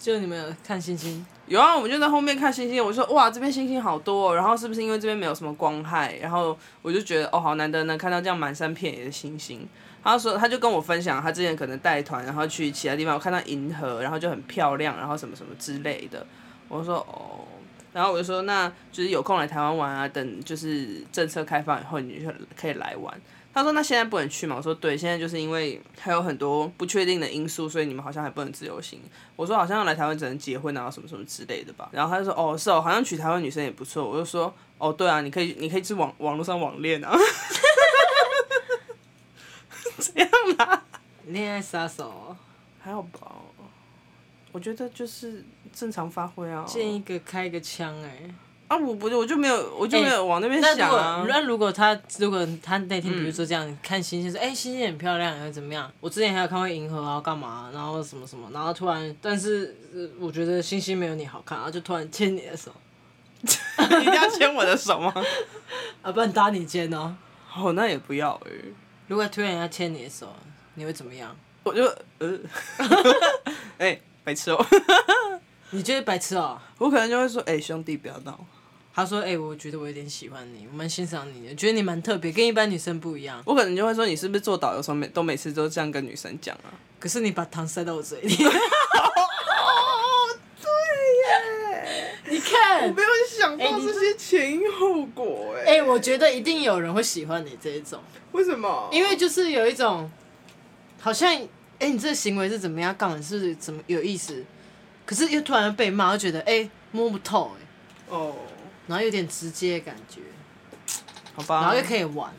就你们有看星星？有啊，我们就在后面看星星。我说哇，这边星星好多哦。然后是不是因为这边没有什么光害？然后我就觉得哦，好难得能看到这样满山遍野的星星。他说，他就跟我分享，他之前可能带团，然后去其他地方，我看到银河，然后就很漂亮，然后什么什么之类的。我说哦，然后我就说，那就是有空来台湾玩啊，等就是政策开放以后，你就可以来玩。他说：“那现在不能去吗？”我说：“对，现在就是因为还有很多不确定的因素，所以你们好像还不能自由行。”我说：“好像要来台湾只能结婚啊，什么什么之类的吧。”然后他就说：“哦，是哦，好像娶台湾女生也不错。”我就说：“哦，对啊，你可以，你可以去网网络上网恋啊。(laughs) ”这样啦？恋爱杀手？还好吧？我觉得就是正常发挥啊。见一个开一个枪哎、欸。啊，我不，我就没有，我就没有往那边想啊。那、欸、如，如果他，如果他那天，比如说这样、嗯、看星星，说，哎、欸，星星很漂亮，然后怎么样？我之前还有看过银河啊，干嘛？然后什么什么，然后突然，但是我觉得星星没有你好看，然后就突然牵你的手，(laughs) 一定要牵我的手吗？(laughs) 啊，不然搭你肩哦。哦，那也不要哎、欸。如果突然要牵你的手，你会怎么样？我就呃，(laughs) 哎、欸，白痴哦。你觉得白痴哦？我可能就会说，哎、欸，兄弟，不要闹。他说，哎、欸，我觉得我有点喜欢你，我蛮欣赏你的，觉得你蛮特别，跟一般女生不一样。我可能就会说，你是不是做导游时候每都每次都这样跟女生讲啊？可是你把糖塞到我嘴里。哦，对耶！你看，我没有想到这些前因后果，哎。哎，我觉得一定有人会喜欢你这一种。为什么？因为就是有一种。好像哎、欸，你这个行为是怎么样？杠是怎么有意思？可是又突然被骂，又觉得哎、欸、摸不透哎、欸。哦。然后有点直接的感觉。好吧。然后又可以玩，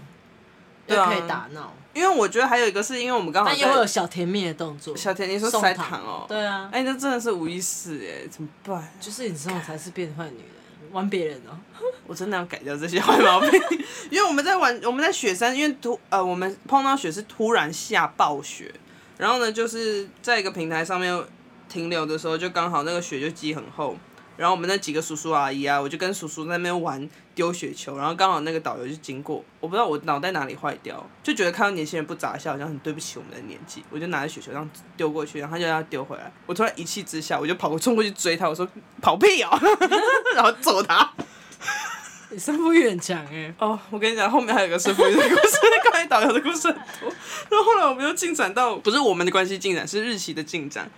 又可以打闹。因为我觉得还有一个是因为我们刚好。但又会有小甜蜜的动作。小甜，你说塞糖哦。对啊。哎，那真的是无意识哎，怎么办？就是你这种才是变坏女人，玩别人哦。(laughs) 我真的要改掉这些坏毛病，(laughs) 因为我们在玩，我们在雪山，因为突呃，我们碰到雪是突然下暴雪，然后呢，就是在一个平台上面停留的时候，就刚好那个雪就积很厚，然后我们那几个叔叔阿姨啊，我就跟叔叔在那边玩丢雪球，然后刚好那个导游就经过，我不知道我脑袋哪里坏掉，就觉得看到年轻人不眨笑，好像很对不起我们的年纪，我就拿着雪球这样丢过去，然后他就要丢回来，我突然一气之下，我就跑过冲过去追他，我说跑屁哦，(laughs) 然后揍他。你胜负欲很强哎！哦，我跟你讲，后面还有个胜负欲的故事，刚才导游的故事很多。然后后来我们又进展到，不是我们的关系进展，是日期的进展。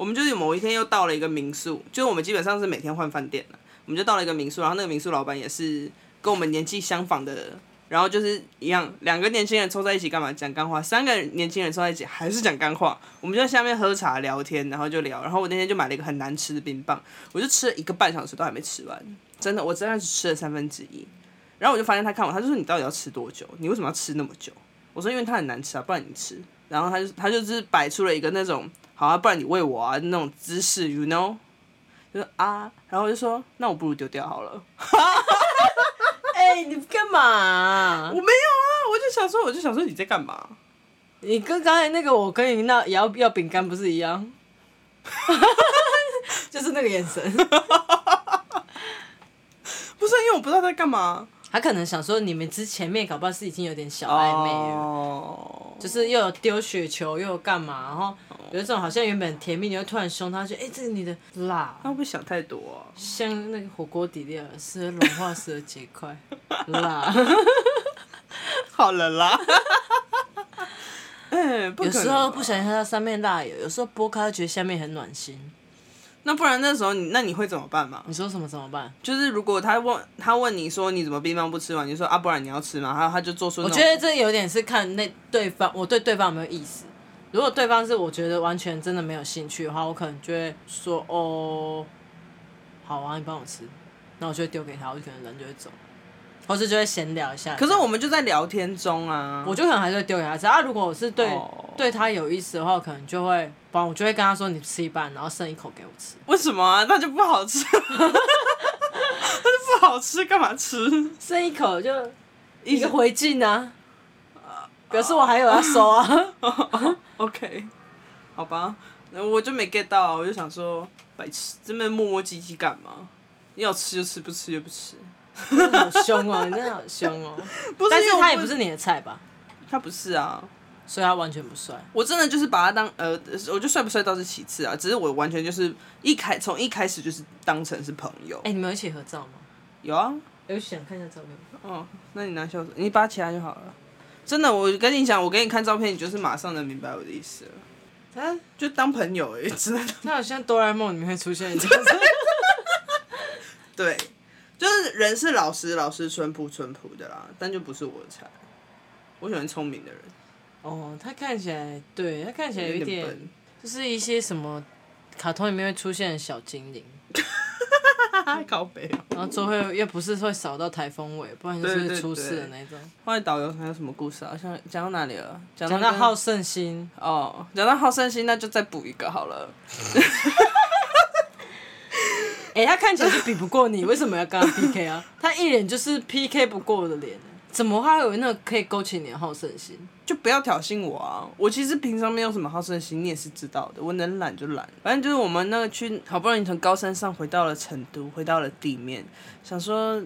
我们就是某一天又到了一个民宿，就是我们基本上是每天换饭店了。我们就到了一个民宿，然后那个民宿老板也是跟我们年纪相仿的，然后就是一样，两个年轻人凑在一起干嘛？讲干话。三个年轻人凑在一起还是讲干话。我们就在下面喝茶聊天，然后就聊。然后我那天就买了一个很难吃的冰棒，我就吃了一个半小时都还没吃完。真的，我真的只吃了三分之一，然后我就发现他看我，他就说，你到底要吃多久？你为什么要吃那么久？我说因为它很难吃啊，不然你吃。然后他就他就是摆出了一个那种好啊，不然你喂我啊那种姿势，you know，就是啊，然后我就说那我不如丢掉好了。(laughs) 哎、欸，你干嘛、啊？我没有啊，我就想说，我就想说你在干嘛？你跟刚才那个我跟你那要要饼干不是一样？(laughs) 就是那个眼神。(laughs) 不是因为我不知道在干嘛，他可能想说你们之前面搞不好是已经有点小暧昧了，oh. 就是又有丢雪球又有干嘛，然后有一种好像原本甜蜜，你又突然凶他，说哎、欸、这个你的辣，他会不会想太多啊？像那个火锅底料适合融化时的结块，辣，好了啦。(laughs) 欸、有时候不小心喝到上面辣油，有时候剥开觉得下面很暖心。那不然那时候你那你会怎么办嘛？你说什么怎么办？就是如果他问他问你说你怎么冰棒不吃完，你说啊不然你要吃吗？然后他就做出。我觉得这有点是看那对方我对对方有没有意思。如果对方是我觉得完全真的没有兴趣的话，我可能就会说哦，好啊，你帮我吃，那我就会丢给他，我就可能人就会走。或是就会闲聊一下，可是我们就在聊天中啊，我就可能还是会丢给他吃啊。如果我是对、oh. 对他有意思的话，我可能就会帮，我就会跟他说：“你吃一半，然后剩一口给我吃。”为什么啊？那就不好吃，那就不好吃，干嘛吃？剩一口就一个回敬啊，表示我还有要收啊。(laughs) OK，好吧，那我就没 get 到，我就想说白痴，这边磨磨唧唧干嘛？要吃就吃，不吃就不吃。好 (laughs) 凶哦！你真的好凶哦！不是，但是他也不是你的菜吧？他不是啊，所以他完全不帅。我真的就是把他当呃，我觉得帅不帅倒是其次啊，只是我完全就是一开从一开始就是当成是朋友。哎、欸，你们有一起合照吗？有啊，有想看一下照片。哦，那你拿小子，你扒起来就好了。真的，我跟你讲，我给你看照片，你就是马上能明白我的意思了。他就当朋友而已，真的。那好像哆啦 A 梦里面会出现一样子。(laughs) 对。就是人是老实、老实、淳朴、淳朴的啦，但就不是我的菜。我喜欢聪明的人。哦，他看起来，对他看起来有一点，就是一些什么卡通里面会出现的小精灵。(laughs) 靠北。然后最后又不是会扫到台风尾，不然就是会出事的那种。后来导游还有什么故事啊？像讲到哪里了？讲到好胜心。哦，讲到好胜心，那就再补一个好了。(laughs) 哎、他看起来是比不过你，为什么要跟他 PK 啊？他一脸就是 PK 不过的脸，怎么还有那个可以勾起你的好胜心？就不要挑衅我啊！我其实平常没有什么好胜心，你也是知道的。我能懒就懒，反正就是我们那个去，好不容易从高山上回到了成都，回到了地面，想说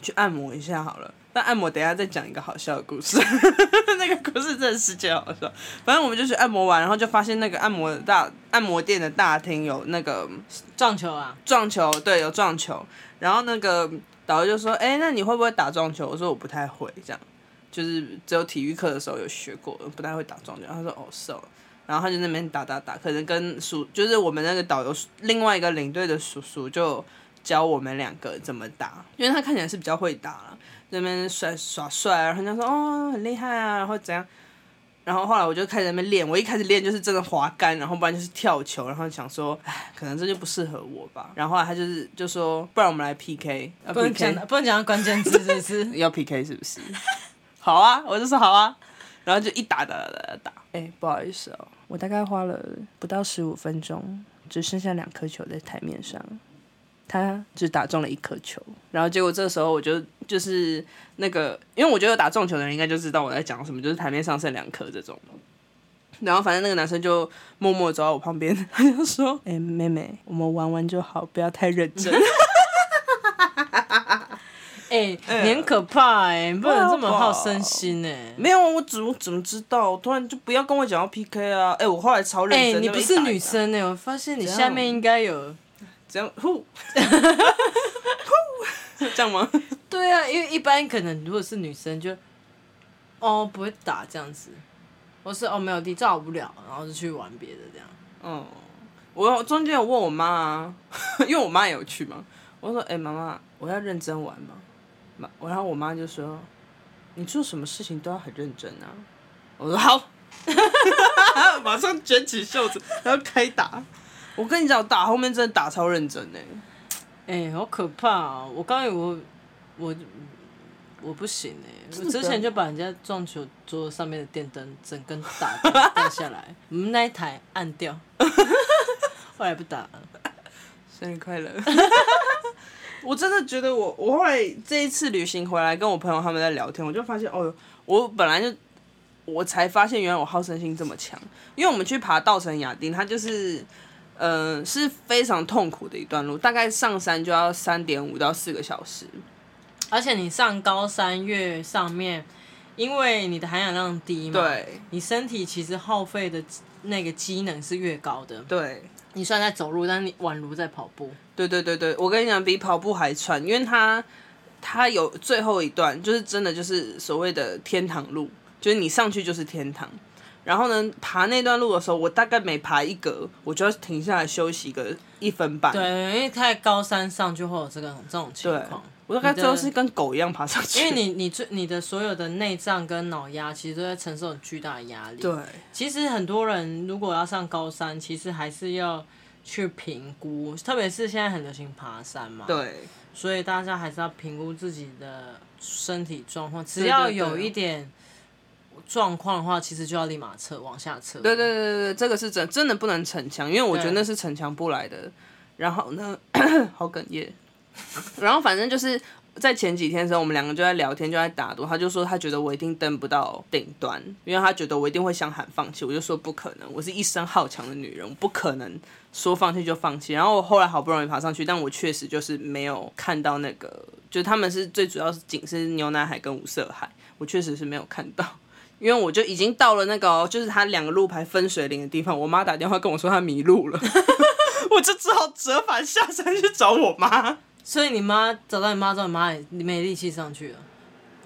去按摩一下好了。但按摩等一下再讲一个好笑的故事，(laughs) 那个故事真的是超好笑。反正我们就去按摩完，然后就发现那个按摩大按摩店的大厅有那个撞球啊，撞球，对，有撞球。然后那个导游就说：“哎、那你会不会打撞球？”我说：“我不太会，这样，就是只有体育课的时候有学过，不太会打撞球。”他说：“哦，是哦。”然后他就那边打打打，可能跟叔，就是我们那个导游另外一个领队的叔叔就教我们两个怎么打，因为他看起来是比较会打了。那边帅耍帅，然后人家说哦很厉害啊，然后怎样？然后后来我就开始在那边练，我一开始练就是真的滑杆，然后不然就是跳球，然后想说，哎，可能这就不适合我吧。然后后来他就是就说，不然我们来 PK，不能讲不能讲关键字，是不是？(laughs) 要 PK 是不是？好啊，我就说好啊，然后就一打打打打打。哎，不好意思哦，我大概花了不到十五分钟，只剩下两颗球在台面上。他只打中了一颗球，然后结果这个时候我就就是那个，因为我觉得打中球的人应该就知道我在讲什么，就是台面上剩两颗这种。然后反正那个男生就默默走到我旁边，他就说：“哎、欸，妹妹，我们玩玩就好，不要太认真。(laughs) ”哎，你很可怕哎、欸，你不能这么好身心哎、欸。没有，我怎么怎么知道？突然就不要跟我讲要 PK 啊！哎，我后来超认真。你不是女生哎、欸，我发现你下面应该有。这样 (laughs) 呼，呼 (laughs) 这样吗？对啊，因为一般可能如果是女生就，哦不会打这样子，我是哦没有地照不了，然后就去玩别的这样。嗯，我中间有问我妈啊，(laughs) 因为我妈也有去嘛。我说：“哎、欸，妈妈，我要认真玩嘛。”妈，然后我妈就说：“你做什么事情都要很认真啊。”我说：“好。”马上卷起袖子，然后开打。我跟你讲，打后面真的打超认真呢。哎、欸，好可怕啊！我刚以为我我我不行哎，我之前就把人家撞球桌上面的电灯整根打掉下来，(laughs) 我们那一台按掉，(laughs) 后来不打了。生日快乐！(laughs) 我真的觉得我我后来这一次旅行回来，跟我朋友他们在聊天，我就发现哦，我本来就我才发现原来我好胜心这么强，因为我们去爬稻城亚丁，它就是。嗯、呃，是非常痛苦的一段路，大概上山就要三点五到四个小时，而且你上高山越上面，因为你的含氧量低嘛，对，你身体其实耗费的那个机能是越高的。对，你虽然在走路，但你宛如在跑步。对对对对，我跟你讲，比跑步还喘，因为它它有最后一段，就是真的就是所谓的天堂路，就是你上去就是天堂。然后呢，爬那段路的时候，我大概每爬一格，我就要停下来休息个一分半。对，因为太高山上就会有这个这种情况。我大概最后是跟狗一样爬上去。因为你你最你的所有的内脏跟脑压，其实都在承受巨大的压力。对。其实很多人如果要上高山，其实还是要去评估，特别是现在很流行爬山嘛。对。所以大家还是要评估自己的身体状况，只要有一点。状况的话，其实就要立马撤，往下撤。对对对对对，这个是真真的不能逞强，因为我觉得那是逞强不来的。然后呢，(coughs) 好哽咽。然后反正就是在前几天的时候，我们两个就在聊天，就在打赌。他就说他觉得我一定登不到顶端，因为他觉得我一定会想喊放弃。我就说不可能，我是一生好强的女人，我不可能说放弃就放弃。然后我后来好不容易爬上去，但我确实就是没有看到那个，就他们是最主要是景是牛奶海跟五色海，我确实是没有看到。因为我就已经到了那个，就是他两个路牌分水岭的地方。我妈打电话跟我说她迷路了，(laughs) 我就只好折返下山去找我妈。所以你妈找到你妈之后，你妈也没力气上去了，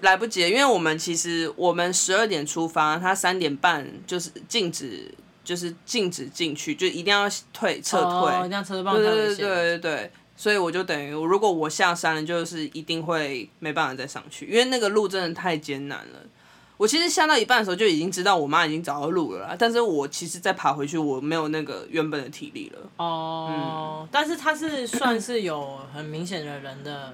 来不及了。因为我们其实我们十二点出发，她三点半就是禁止，就是禁止进去，就一定要退撤退，哦、一定要撤退。对对对对对，所以我就等于，如果我下山了，就是一定会没办法再上去，因为那个路真的太艰难了。我其实下到一半的时候就已经知道我妈已经找到路了啦，但是我其实再爬回去我没有那个原本的体力了。哦，嗯、但是它是算是有很明显的人的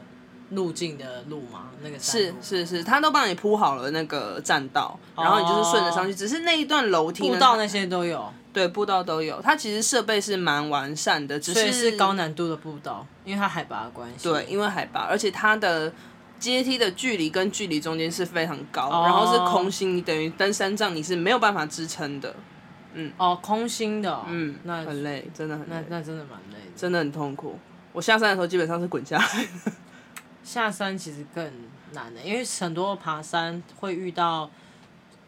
路径的路吗？那个是是是，他都帮你铺好了那个栈道，然后你就是顺着上去，哦、只是那一段楼梯、步道那些都有，对，步道都有。它其实设备是蛮完善的，只是是高难度的步道，因为它海拔的关系。对，因为海拔，而且它的。阶梯的距离跟距离中间是非常高，oh. 然后是空心，你等于登山杖你是没有办法支撑的。嗯，哦，空心的，嗯，那很累，真的很累，那那真的蛮累的，真的很痛苦。我下山的时候基本上是滚下来。(laughs) 下山其实更难的，因为很多爬山会遇到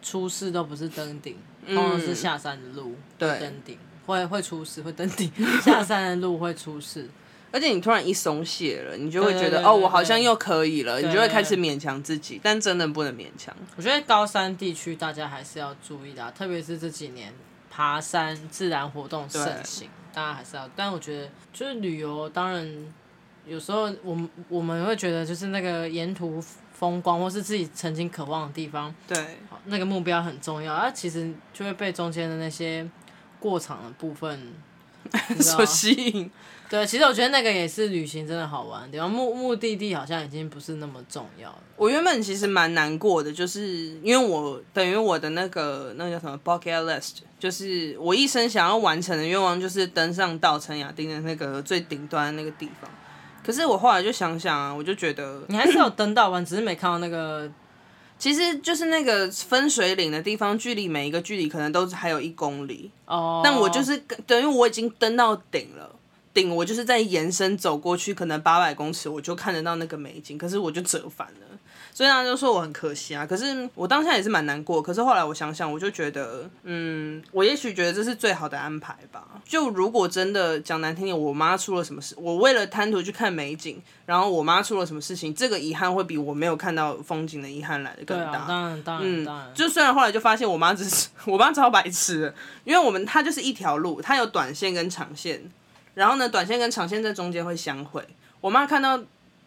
出事都不是登顶，通常是下山的路对登顶，会会出事，会登顶，(laughs) 下山的路会出事。而且你突然一松懈了，你就会觉得哦，我好像又可以了，你就会开始勉强自己，但真的不能勉强。我觉得高山地区大家还是要注意的，特别是这几年爬山自然活动盛行，大家还是要。但我觉得就是旅游，当然有时候我们我们会觉得就是那个沿途风光，或是自己曾经渴望的地方，对，那个目标很重要，啊，其实就会被中间的那些过场的部分 (laughs) 所吸引。对，其实我觉得那个也是旅行真的好玩的地方，目目的地好像已经不是那么重要了。我原本其实蛮难过的，就是因为我等于我的那个那个叫什么 bucket list，就是我一生想要完成的愿望，就是登上稻城亚丁的那个最顶端的那个地方。可是我后来就想想啊，我就觉得你还是有登到完，只是没看到那个，(laughs) 其实就是那个分水岭的地方，距离每一个距离可能都还有一公里哦。但我就是等于我已经登到顶了。顶我就是在延伸走过去，可能八百公尺我就看得到那个美景，可是我就折返了，所以他就说我很可惜啊。可是我当下也是蛮难过，可是后来我想想，我就觉得，嗯，我也许觉得这是最好的安排吧。就如果真的讲难听点，我妈出了什么事，我为了贪图去看美景，然后我妈出了什么事情，这个遗憾会比我没有看到风景的遗憾来的更大。啊、当然，当然，嗯、当然。就虽然后来就发现我妈只是 (laughs) 我妈超白痴的，因为我们她就是一条路，她有短线跟长线。然后呢，短线跟长线在中间会相会。我妈看到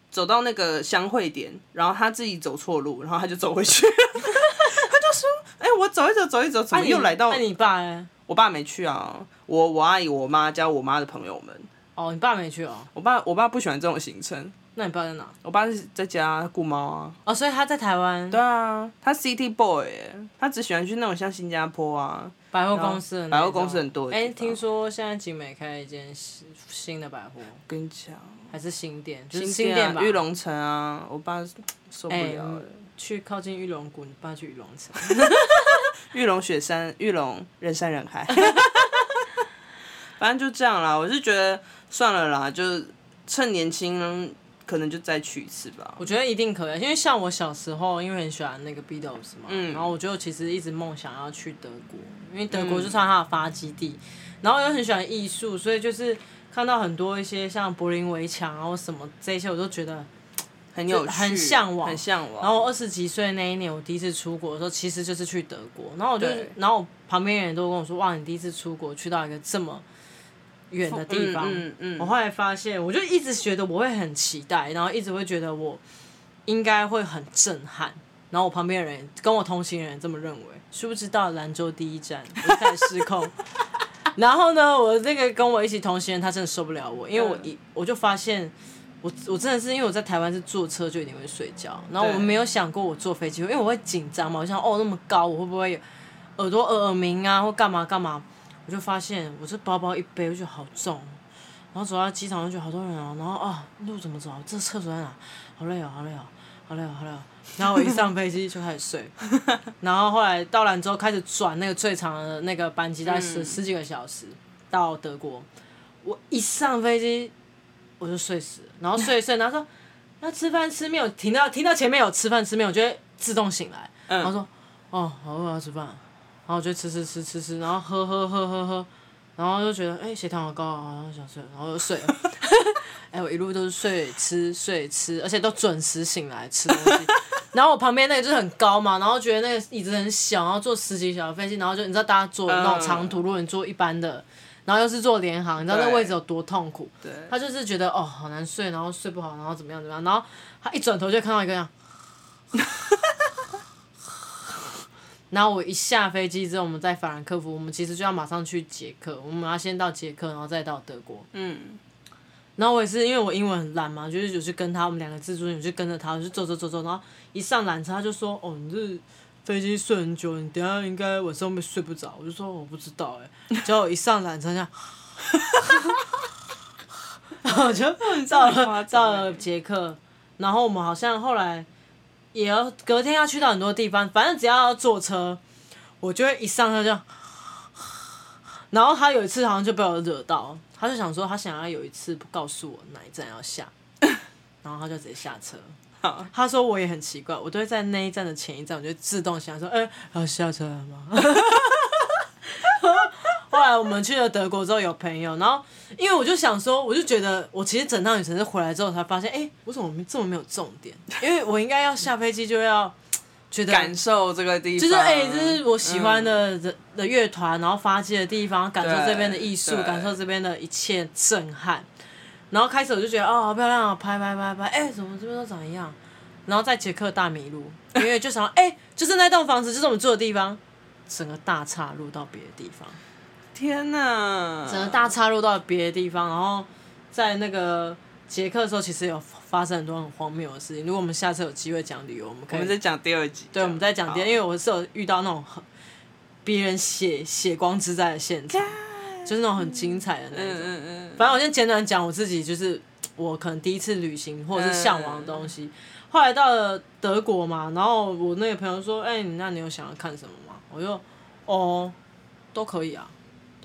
走到那个相会点，然后她自己走错路，然后她就走回去。(laughs) 她就说：“哎、欸，我走一走，走一走，怎么又来到？”那你，你爸呢？我爸没去啊。我我阿姨、我妈加我妈的朋友们。哦，你爸没去哦。我爸我爸不喜欢这种行程。那你爸在哪？我爸是在家顾猫啊。哦，所以他在台湾。对啊，他 City Boy，他只喜欢去那种像新加坡啊。百货公司，百货公司很多。哎、欸，听说现在景美开了一间新的百货，跟你讲，还是新店，就是新店吧。玉龙城啊，我爸受不了、欸。去靠近玉龙谷，你爸去玉龙城。(laughs) 玉龙雪山，玉龙人山人海。(laughs) 反正就这样啦，我是觉得算了啦，就趁年轻。可能就再去一次吧。我觉得一定可以，因为像我小时候，因为很喜欢那个 Beatles 嘛，嗯、然后我就其实一直梦想要去德国，因为德国就算它的发基地，嗯、然后又很喜欢艺术，所以就是看到很多一些像柏林围墙然后什么这些，我都觉得很有趣，很向往，很向往。然后我二十几岁那一年，我第一次出国的时候，其实就是去德国，然后我就，然后我旁边人都跟我说，哇，你第一次出国去到一个这么。远的地方，嗯嗯嗯、我后来发现，我就一直觉得我会很期待，然后一直会觉得我应该会很震撼，然后我旁边的人跟我同行的人这么认为，殊不知到兰州第一站我就开始失控，(laughs) 然后呢，我那个跟我一起同行人他真的受不了我，因为我一我就发现我我真的是因为我在台湾是坐车就一定会睡觉，然后我没有想过我坐飞机，因为我会紧张嘛，我想哦那么高我会不会有耳朵耳鸣啊或干嘛干嘛。我就发现我这包包一背，我觉得好重，然后走到机场就觉得好多人啊，然后啊路怎么走？这厕所在哪？好累哦，好累哦，好累哦，好累哦。然后我一上飞机就开始睡，(laughs) 然后后来到兰州开始转那个最长的那个班机，大概十十几个小时到德国。我一上飞机我就睡死了，然后睡一睡，然后说要吃饭吃面，我听到听到前面有吃饭吃面，我就会自动醒来，然后说哦好饿要吃饭。然后就吃吃吃吃吃，然后喝喝喝喝喝，然后就觉得哎血糖好高啊，然后想睡，然后就睡了。(laughs) 哎，我一路都是睡吃睡吃，而且都准时醒来吃东西。然后我旁边那个就是很高嘛，然后觉得那个椅子很小，然后坐十几小时飞机，然后就你知道大家坐那种长途，如果你坐一般的，然后又是坐联航，你知道那个位置有多痛苦？对。他就是觉得哦好难睡，然后睡不好，然后怎么样怎么样，然后他一转头就看到一个样。(laughs) 然后我一下飞机之后，我们在法兰克福，我们其实就要马上去捷克，我们要先到捷克，然后再到德国。嗯。然后我也是因为我英文很烂嘛，就是有去跟他，我们两个自助，有去跟着他，我就走走走走，然后一上缆车他就说：“哦，你这飞机睡很久，你等下应该晚上会睡不着。”我就说：“我不知道哎。(laughs) ”结果一上缆车这样，(laughs) 然后我就到了到了捷克，然后我们好像后来。也要隔天要去到很多地方，反正只要要坐车，我就会一上车就，然后他有一次好像就被我惹到，他就想说他想要有一次不告诉我哪一站要下，然后他就直接下车。他说我也很奇怪，我都会在那一站的前一站，我就自动想说，哎、欸，要下车了吗？(laughs) 后来我们去了德国之后有朋友，然后因为我就想说，我就觉得我其实整趟旅程是回来之后才发现，哎、欸，为什么我这么没有重点？因为我应该要下飞机就要觉得感受这个地方，就是哎、欸，这是我喜欢的的的乐团，然后发迹的地方，感受这边的艺术，感受这边的一切震撼。然后开始我就觉得哦，好漂亮啊，拍拍拍拍，哎、欸，怎么这边都长一样？然后在捷克大迷路，因为就想哎、欸，就是那栋房子，就是我们住的地方，整个大岔路到别的地方。天哪！整个大插入到别的地方，然后在那个捷克的时候，其实有发生很多很荒谬的事情。如果我们下次有机会讲旅游，我们可以我们再讲第二集。对，我们再讲第二，因为我是有遇到那种很别人血血光之灾的现场，就是那种很精彩的那种。嗯嗯嗯。反正我先简短讲我自己，就是我可能第一次旅行或者是向往的东西。嗯、后来到了德国嘛，然后我那个朋友说：“哎、欸，你那你有想要看什么吗？”我就：“哦，都可以啊。”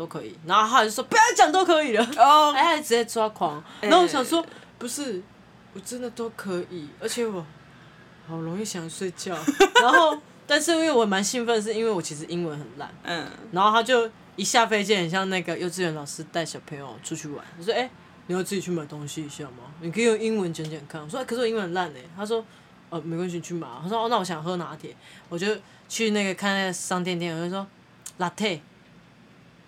都可以，然后他就说不要讲都可以了，哦，(laughs) 哎，直接抓狂。然后我想说，不是，我真的都可以，而且我好容易想睡觉。(laughs) 然后，但是因为我蛮兴奋，是因为我其实英文很烂，嗯。然后他就一下飞机，很像那个幼稚园老师带小朋友出去玩。他说：“哎，你要自己去买东西一下吗？你可以用英文讲讲看。”我说：“可是我英文很烂哎。”他说：“呃，没关系，去买。”他说：“哦，那我想喝拿铁。”我就去那个看那个商店店，我就说：“Latte。”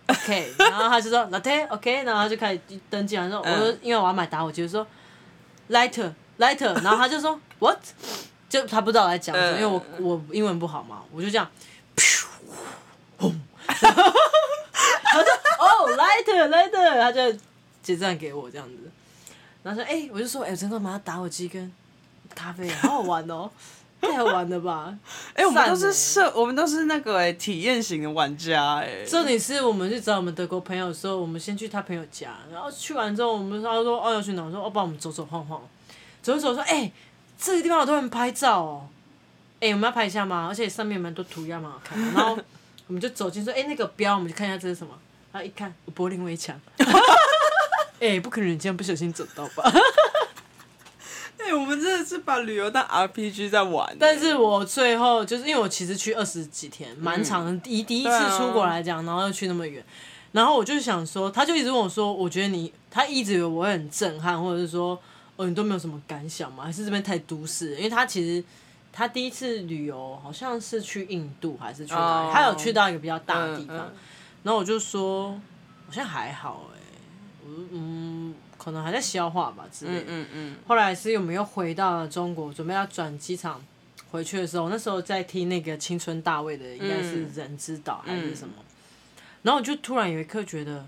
OK，(laughs) 然后他就说 Latte，OK，然后他就开始登记了。然后我说，因为我要买打火机，我说 Lighter，Lighter，(laughs) 然后他就说 What？就他不知道我在讲什么，因为我我英文不好嘛，我就这样，(laughs) 轰，然后他说哦，Lighter，Lighter，他就结账给我这样子，然后说哎，我就说哎，真的吗？打火机跟咖啡好好玩哦。太好玩了吧！(laughs) 哎、欸，我们都是社，我们都是那个哎、欸、体验型的玩家哎、欸。重点是我们去找我们德国朋友的时候，我们先去他朋友家，然后去完之后，我们他说哦要去哪？我说哦帮我们走走晃晃，走一走说哎、欸、这个地方好多人拍照哦，哎、欸、我们要拍一下吗？而且上面蛮多涂鸦蛮好看的。然后我们就走进说哎、欸、那个标，我们去看一下这是什么。然后一看柏林围墙，(laughs) (laughs) 哎、欸、不可能你这样不小心走到吧？哎、欸，我们真的是把旅游当 RPG 在玩。但是我最后就是因为我其实去二十几天，蛮长的。第、嗯、第一次出国来讲，然后又去那么远，然后我就想说，他就一直问我说，我觉得你，他一直以为我会很震撼，或者是说，哦，你都没有什么感想吗？还是这边太都市？因为他其实他第一次旅游好像是去印度还是去哪里？Oh, 他有去到一个比较大的地方，嗯嗯、然后我就说，好像还好哎、欸，我嗯。可能还在消化吧之类的。嗯嗯嗯。后来是我们又回到了中国，准备要转机场回去的时候，那时候在听那个《青春大卫》的，应该是《人之岛》还是什么。然后我就突然有一刻觉得，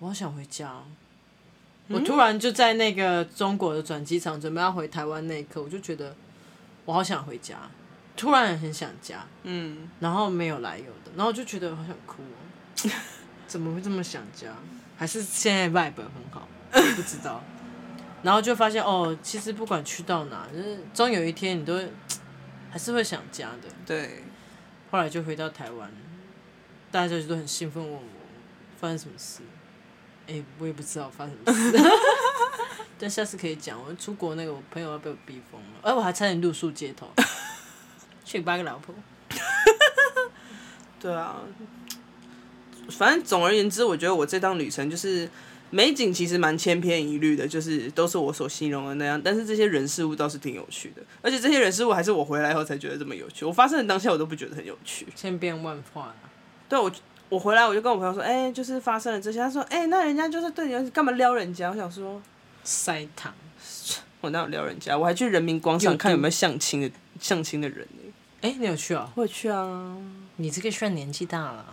我好想回家。我突然就在那个中国的转机场准备要回台湾那一刻，我就觉得我好想回家，突然很想家。嗯。然后没有来由的，然后我就觉得好想哭哦。(laughs) 怎么会这么想家？还是现在 vibe 很好？不知道，(laughs) 然后就发现哦，其实不管去到哪，就是终有一天你都会还是会想家的。对，后来就回到台湾，大家就都很兴奋问我发生什么事。哎，我也不知道发生什么事，(laughs) 但下次可以讲。我出国那个我朋友要被我逼疯了，哎，我还差点露宿街头，(laughs) 去八个老婆。对啊，反正总而言之，我觉得我这趟旅程就是。美景其实蛮千篇一律的，就是都是我所形容的那样。但是这些人事物倒是挺有趣的，而且这些人事物还是我回来后才觉得这么有趣。我发生的当下我都不觉得很有趣，千变万化。对，我我回来我就跟我朋友说，哎、欸，就是发生了这些。他说，哎、欸，那人家就是对你干嘛撩人家？我想说，塞糖，我哪有撩人家？我还去人民广场看有没有相亲的相亲的人呢。哎、欸，你有去啊？我有去啊。你这个算年纪大了。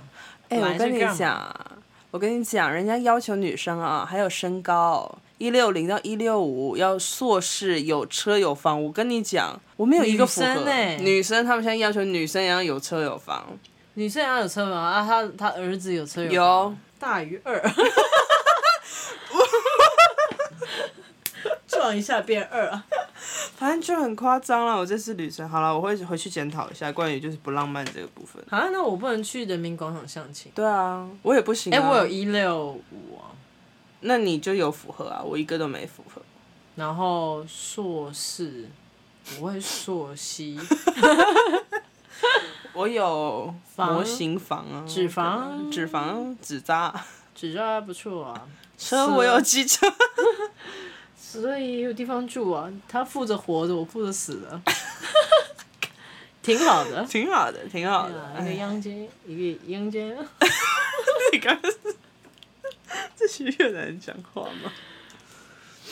哎、欸，我跟你讲。我跟你讲，人家要求女生啊，还有身高一六零到一六五，要硕士，有车有房。我跟你讲，我没有一个符合。女生，欸、女生他们现在要求女生也要有车有房，女生也要有车有房啊。他他儿子有车有房，有大于二。(laughs) 撞一下变二啊，(laughs) 反正就很夸张了。我这次旅程好了，我会回去检讨一下关于就是不浪漫这个部分。啊，那我不能去人民广场相亲？对啊，我也不行、啊。哎、欸，我有一六五啊，那你就有符合啊，我一个都没符合。然后硕士，我会硕西。(laughs) 我有模型房啊，脂肪，脂肪，纸扎，纸扎不错啊。车我有机车。(laughs) 所以有地方住啊，他负责活着，我负责死的 (laughs) (laughs) 挺好的，挺好的，挺好的。一个阳间，一个阴间。(laughs) 你刚刚是，这是越南人讲话吗？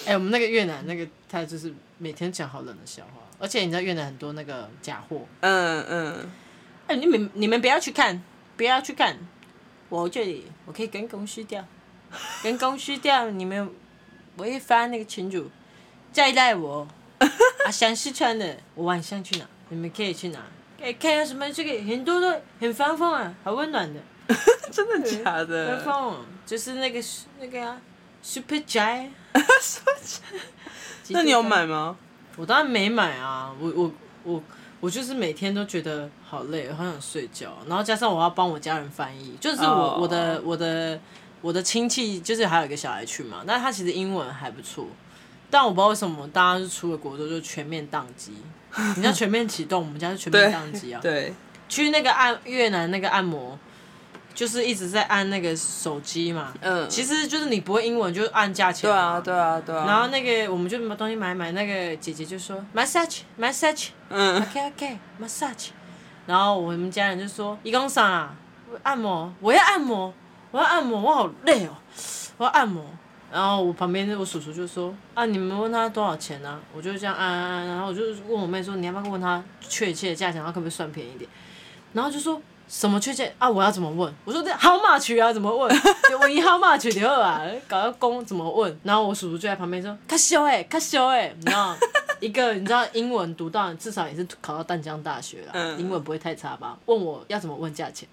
哎、欸，我们那个越南那个他就是每天讲好冷的笑话，而且你知道越南很多那个假货。嗯嗯。哎、欸，你们你们不要去看，不要去看，我这里我可以跟公司调，跟公司调，你们我一翻那个群主，再赖我。(laughs) 啊，想试穿的，我晚上去拿，你们可以去拿。哎、欸，看下什么这个很多都很方风啊，好温暖的。(laughs) 真的假的？方风就是那个那个啊，Super Jai。(laughs) 那你有买吗？我当然没买啊，我我我我就是每天都觉得好累，好想睡觉，然后加上我要帮我家人翻译，就是我、oh. 我的我的我的亲戚就是还有一个小孩去嘛，但是他其实英文还不错，但我不知道为什么大家是出了国之后就全面宕机，你知道全面启动，我们家是全面宕机啊，对，去那个按越南那个按摩。就是一直在按那个手机嘛，嗯，其实就是你不会英文就按价钱，对啊对啊对啊。然后那个我们就把东西买买，那个姐姐就说 massage massage，嗯，OK OK massage。然后我们家人就说一共啥啊？按摩，我要按摩，我要按摩，我好累哦，我要按摩。然后我旁边我叔叔就说啊，你们问他多少钱呢？啊？我就这样按按按，然后我就问我妹说，你要不要问他确切的价钱，他可不可以算便宜一点？然后就说。什么确切啊？我要怎么问？我说这 how much 啊？怎么问？(laughs) 就问一 how much 就好啊？搞到公怎么问？然后我叔叔就在旁边说：“卡修哎，卡修哎。”然后一个你知道英文读到至少也是考到淡江大学了，嗯、英文不会太差吧？问我要怎么问价钱？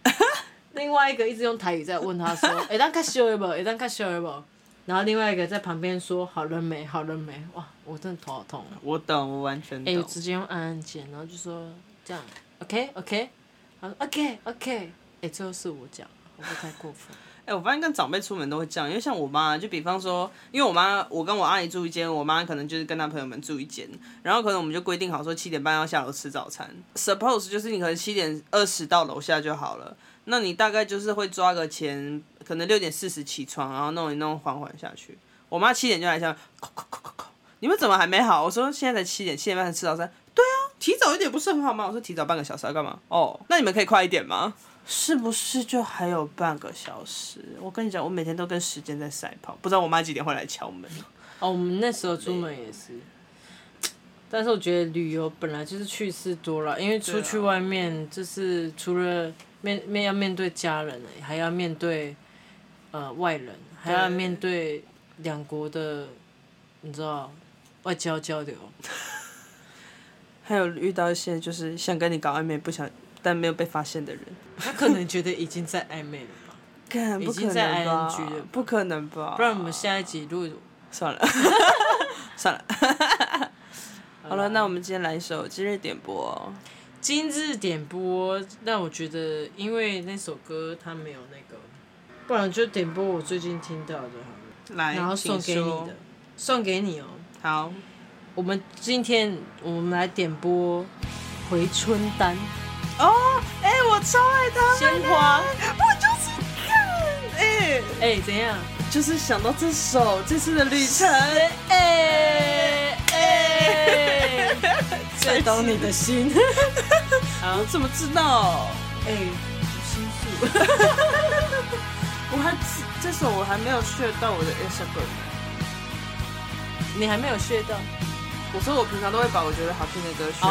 另外一个一直用台语在问他说：“ (laughs) 哎，当卡修不？哎，当卡修不？”然后另外一个在旁边说：“好了没？好了没？”哇，我真的头好痛。我懂，我完全懂。哎，我直接用按按键，然后就说这样，OK OK。他说 OK OK，哎、欸，最后是我讲，我不太过分。哎、我发现跟长辈出门都会这样，因为像我妈，就比方说，因为我妈，我跟我阿姨住一间，我妈可能就是跟她朋友们住一间，然后可能我们就规定好说七点半要下楼吃早餐。Suppose 就是你可能七点二十到楼下就好了，那你大概就是会抓个前，可能六点四十起床，然后弄一弄，缓缓下去。我妈七点就来下，你们怎么还没好？我说现在才七点，七点半才吃早餐。对啊，提早一点不是很好吗？我说提早半个小时要干嘛？哦，那你们可以快一点吗？是不是就还有半个小时？我跟你讲，我每天都跟时间在赛跑，不知道我妈几点会来敲门。哦，我们那时候出门也是，但是我觉得旅游本来就是趣事多了，因为出去外面就是除了面面要面对家人，还要面对呃外人，还要面对两国的，你知道外交交流。(laughs) 还有遇到一些就是想跟你搞暧昧，不想但没有被发现的人，他可能觉得已经在暧昧了吧？(laughs) 看，已经在 ing 了，不可能吧？不然我们下一集录算了，(laughs) 算了。好了，那我们今天来一首今日点播。今日点播，那我觉得因为那首歌它没有那个，不然就点播我最近听到的好了，来，然后送给你的，送给你哦。好。我们今天我们来点播回春丹哦，哎，我超爱他鲜花，我就是看，哎。哎，怎样？就是想到这首这次的旅程，哎哎，最懂你的心，(laughs) 我怎么知道？哎，心术，(laughs) 我还这首我还没有学到我的 Instagram，你还没有学到？我说我平常都会把我觉得好听的歌选上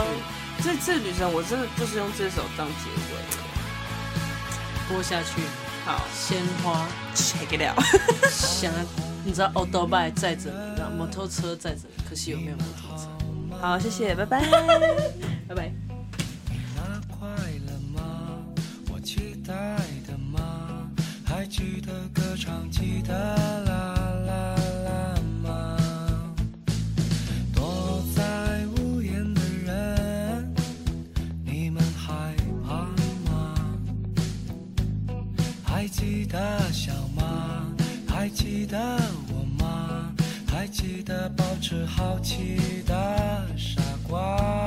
去。Uh, 这次旅程我真的就是用这首当结尾，播下去。好，鲜花，check it out。(laughs) 想，你知道欧多拜载着你，然后摩托车载着你，可惜有没有摩托车？好，谢谢，拜拜，(laughs) 拜拜。记是好奇的傻瓜？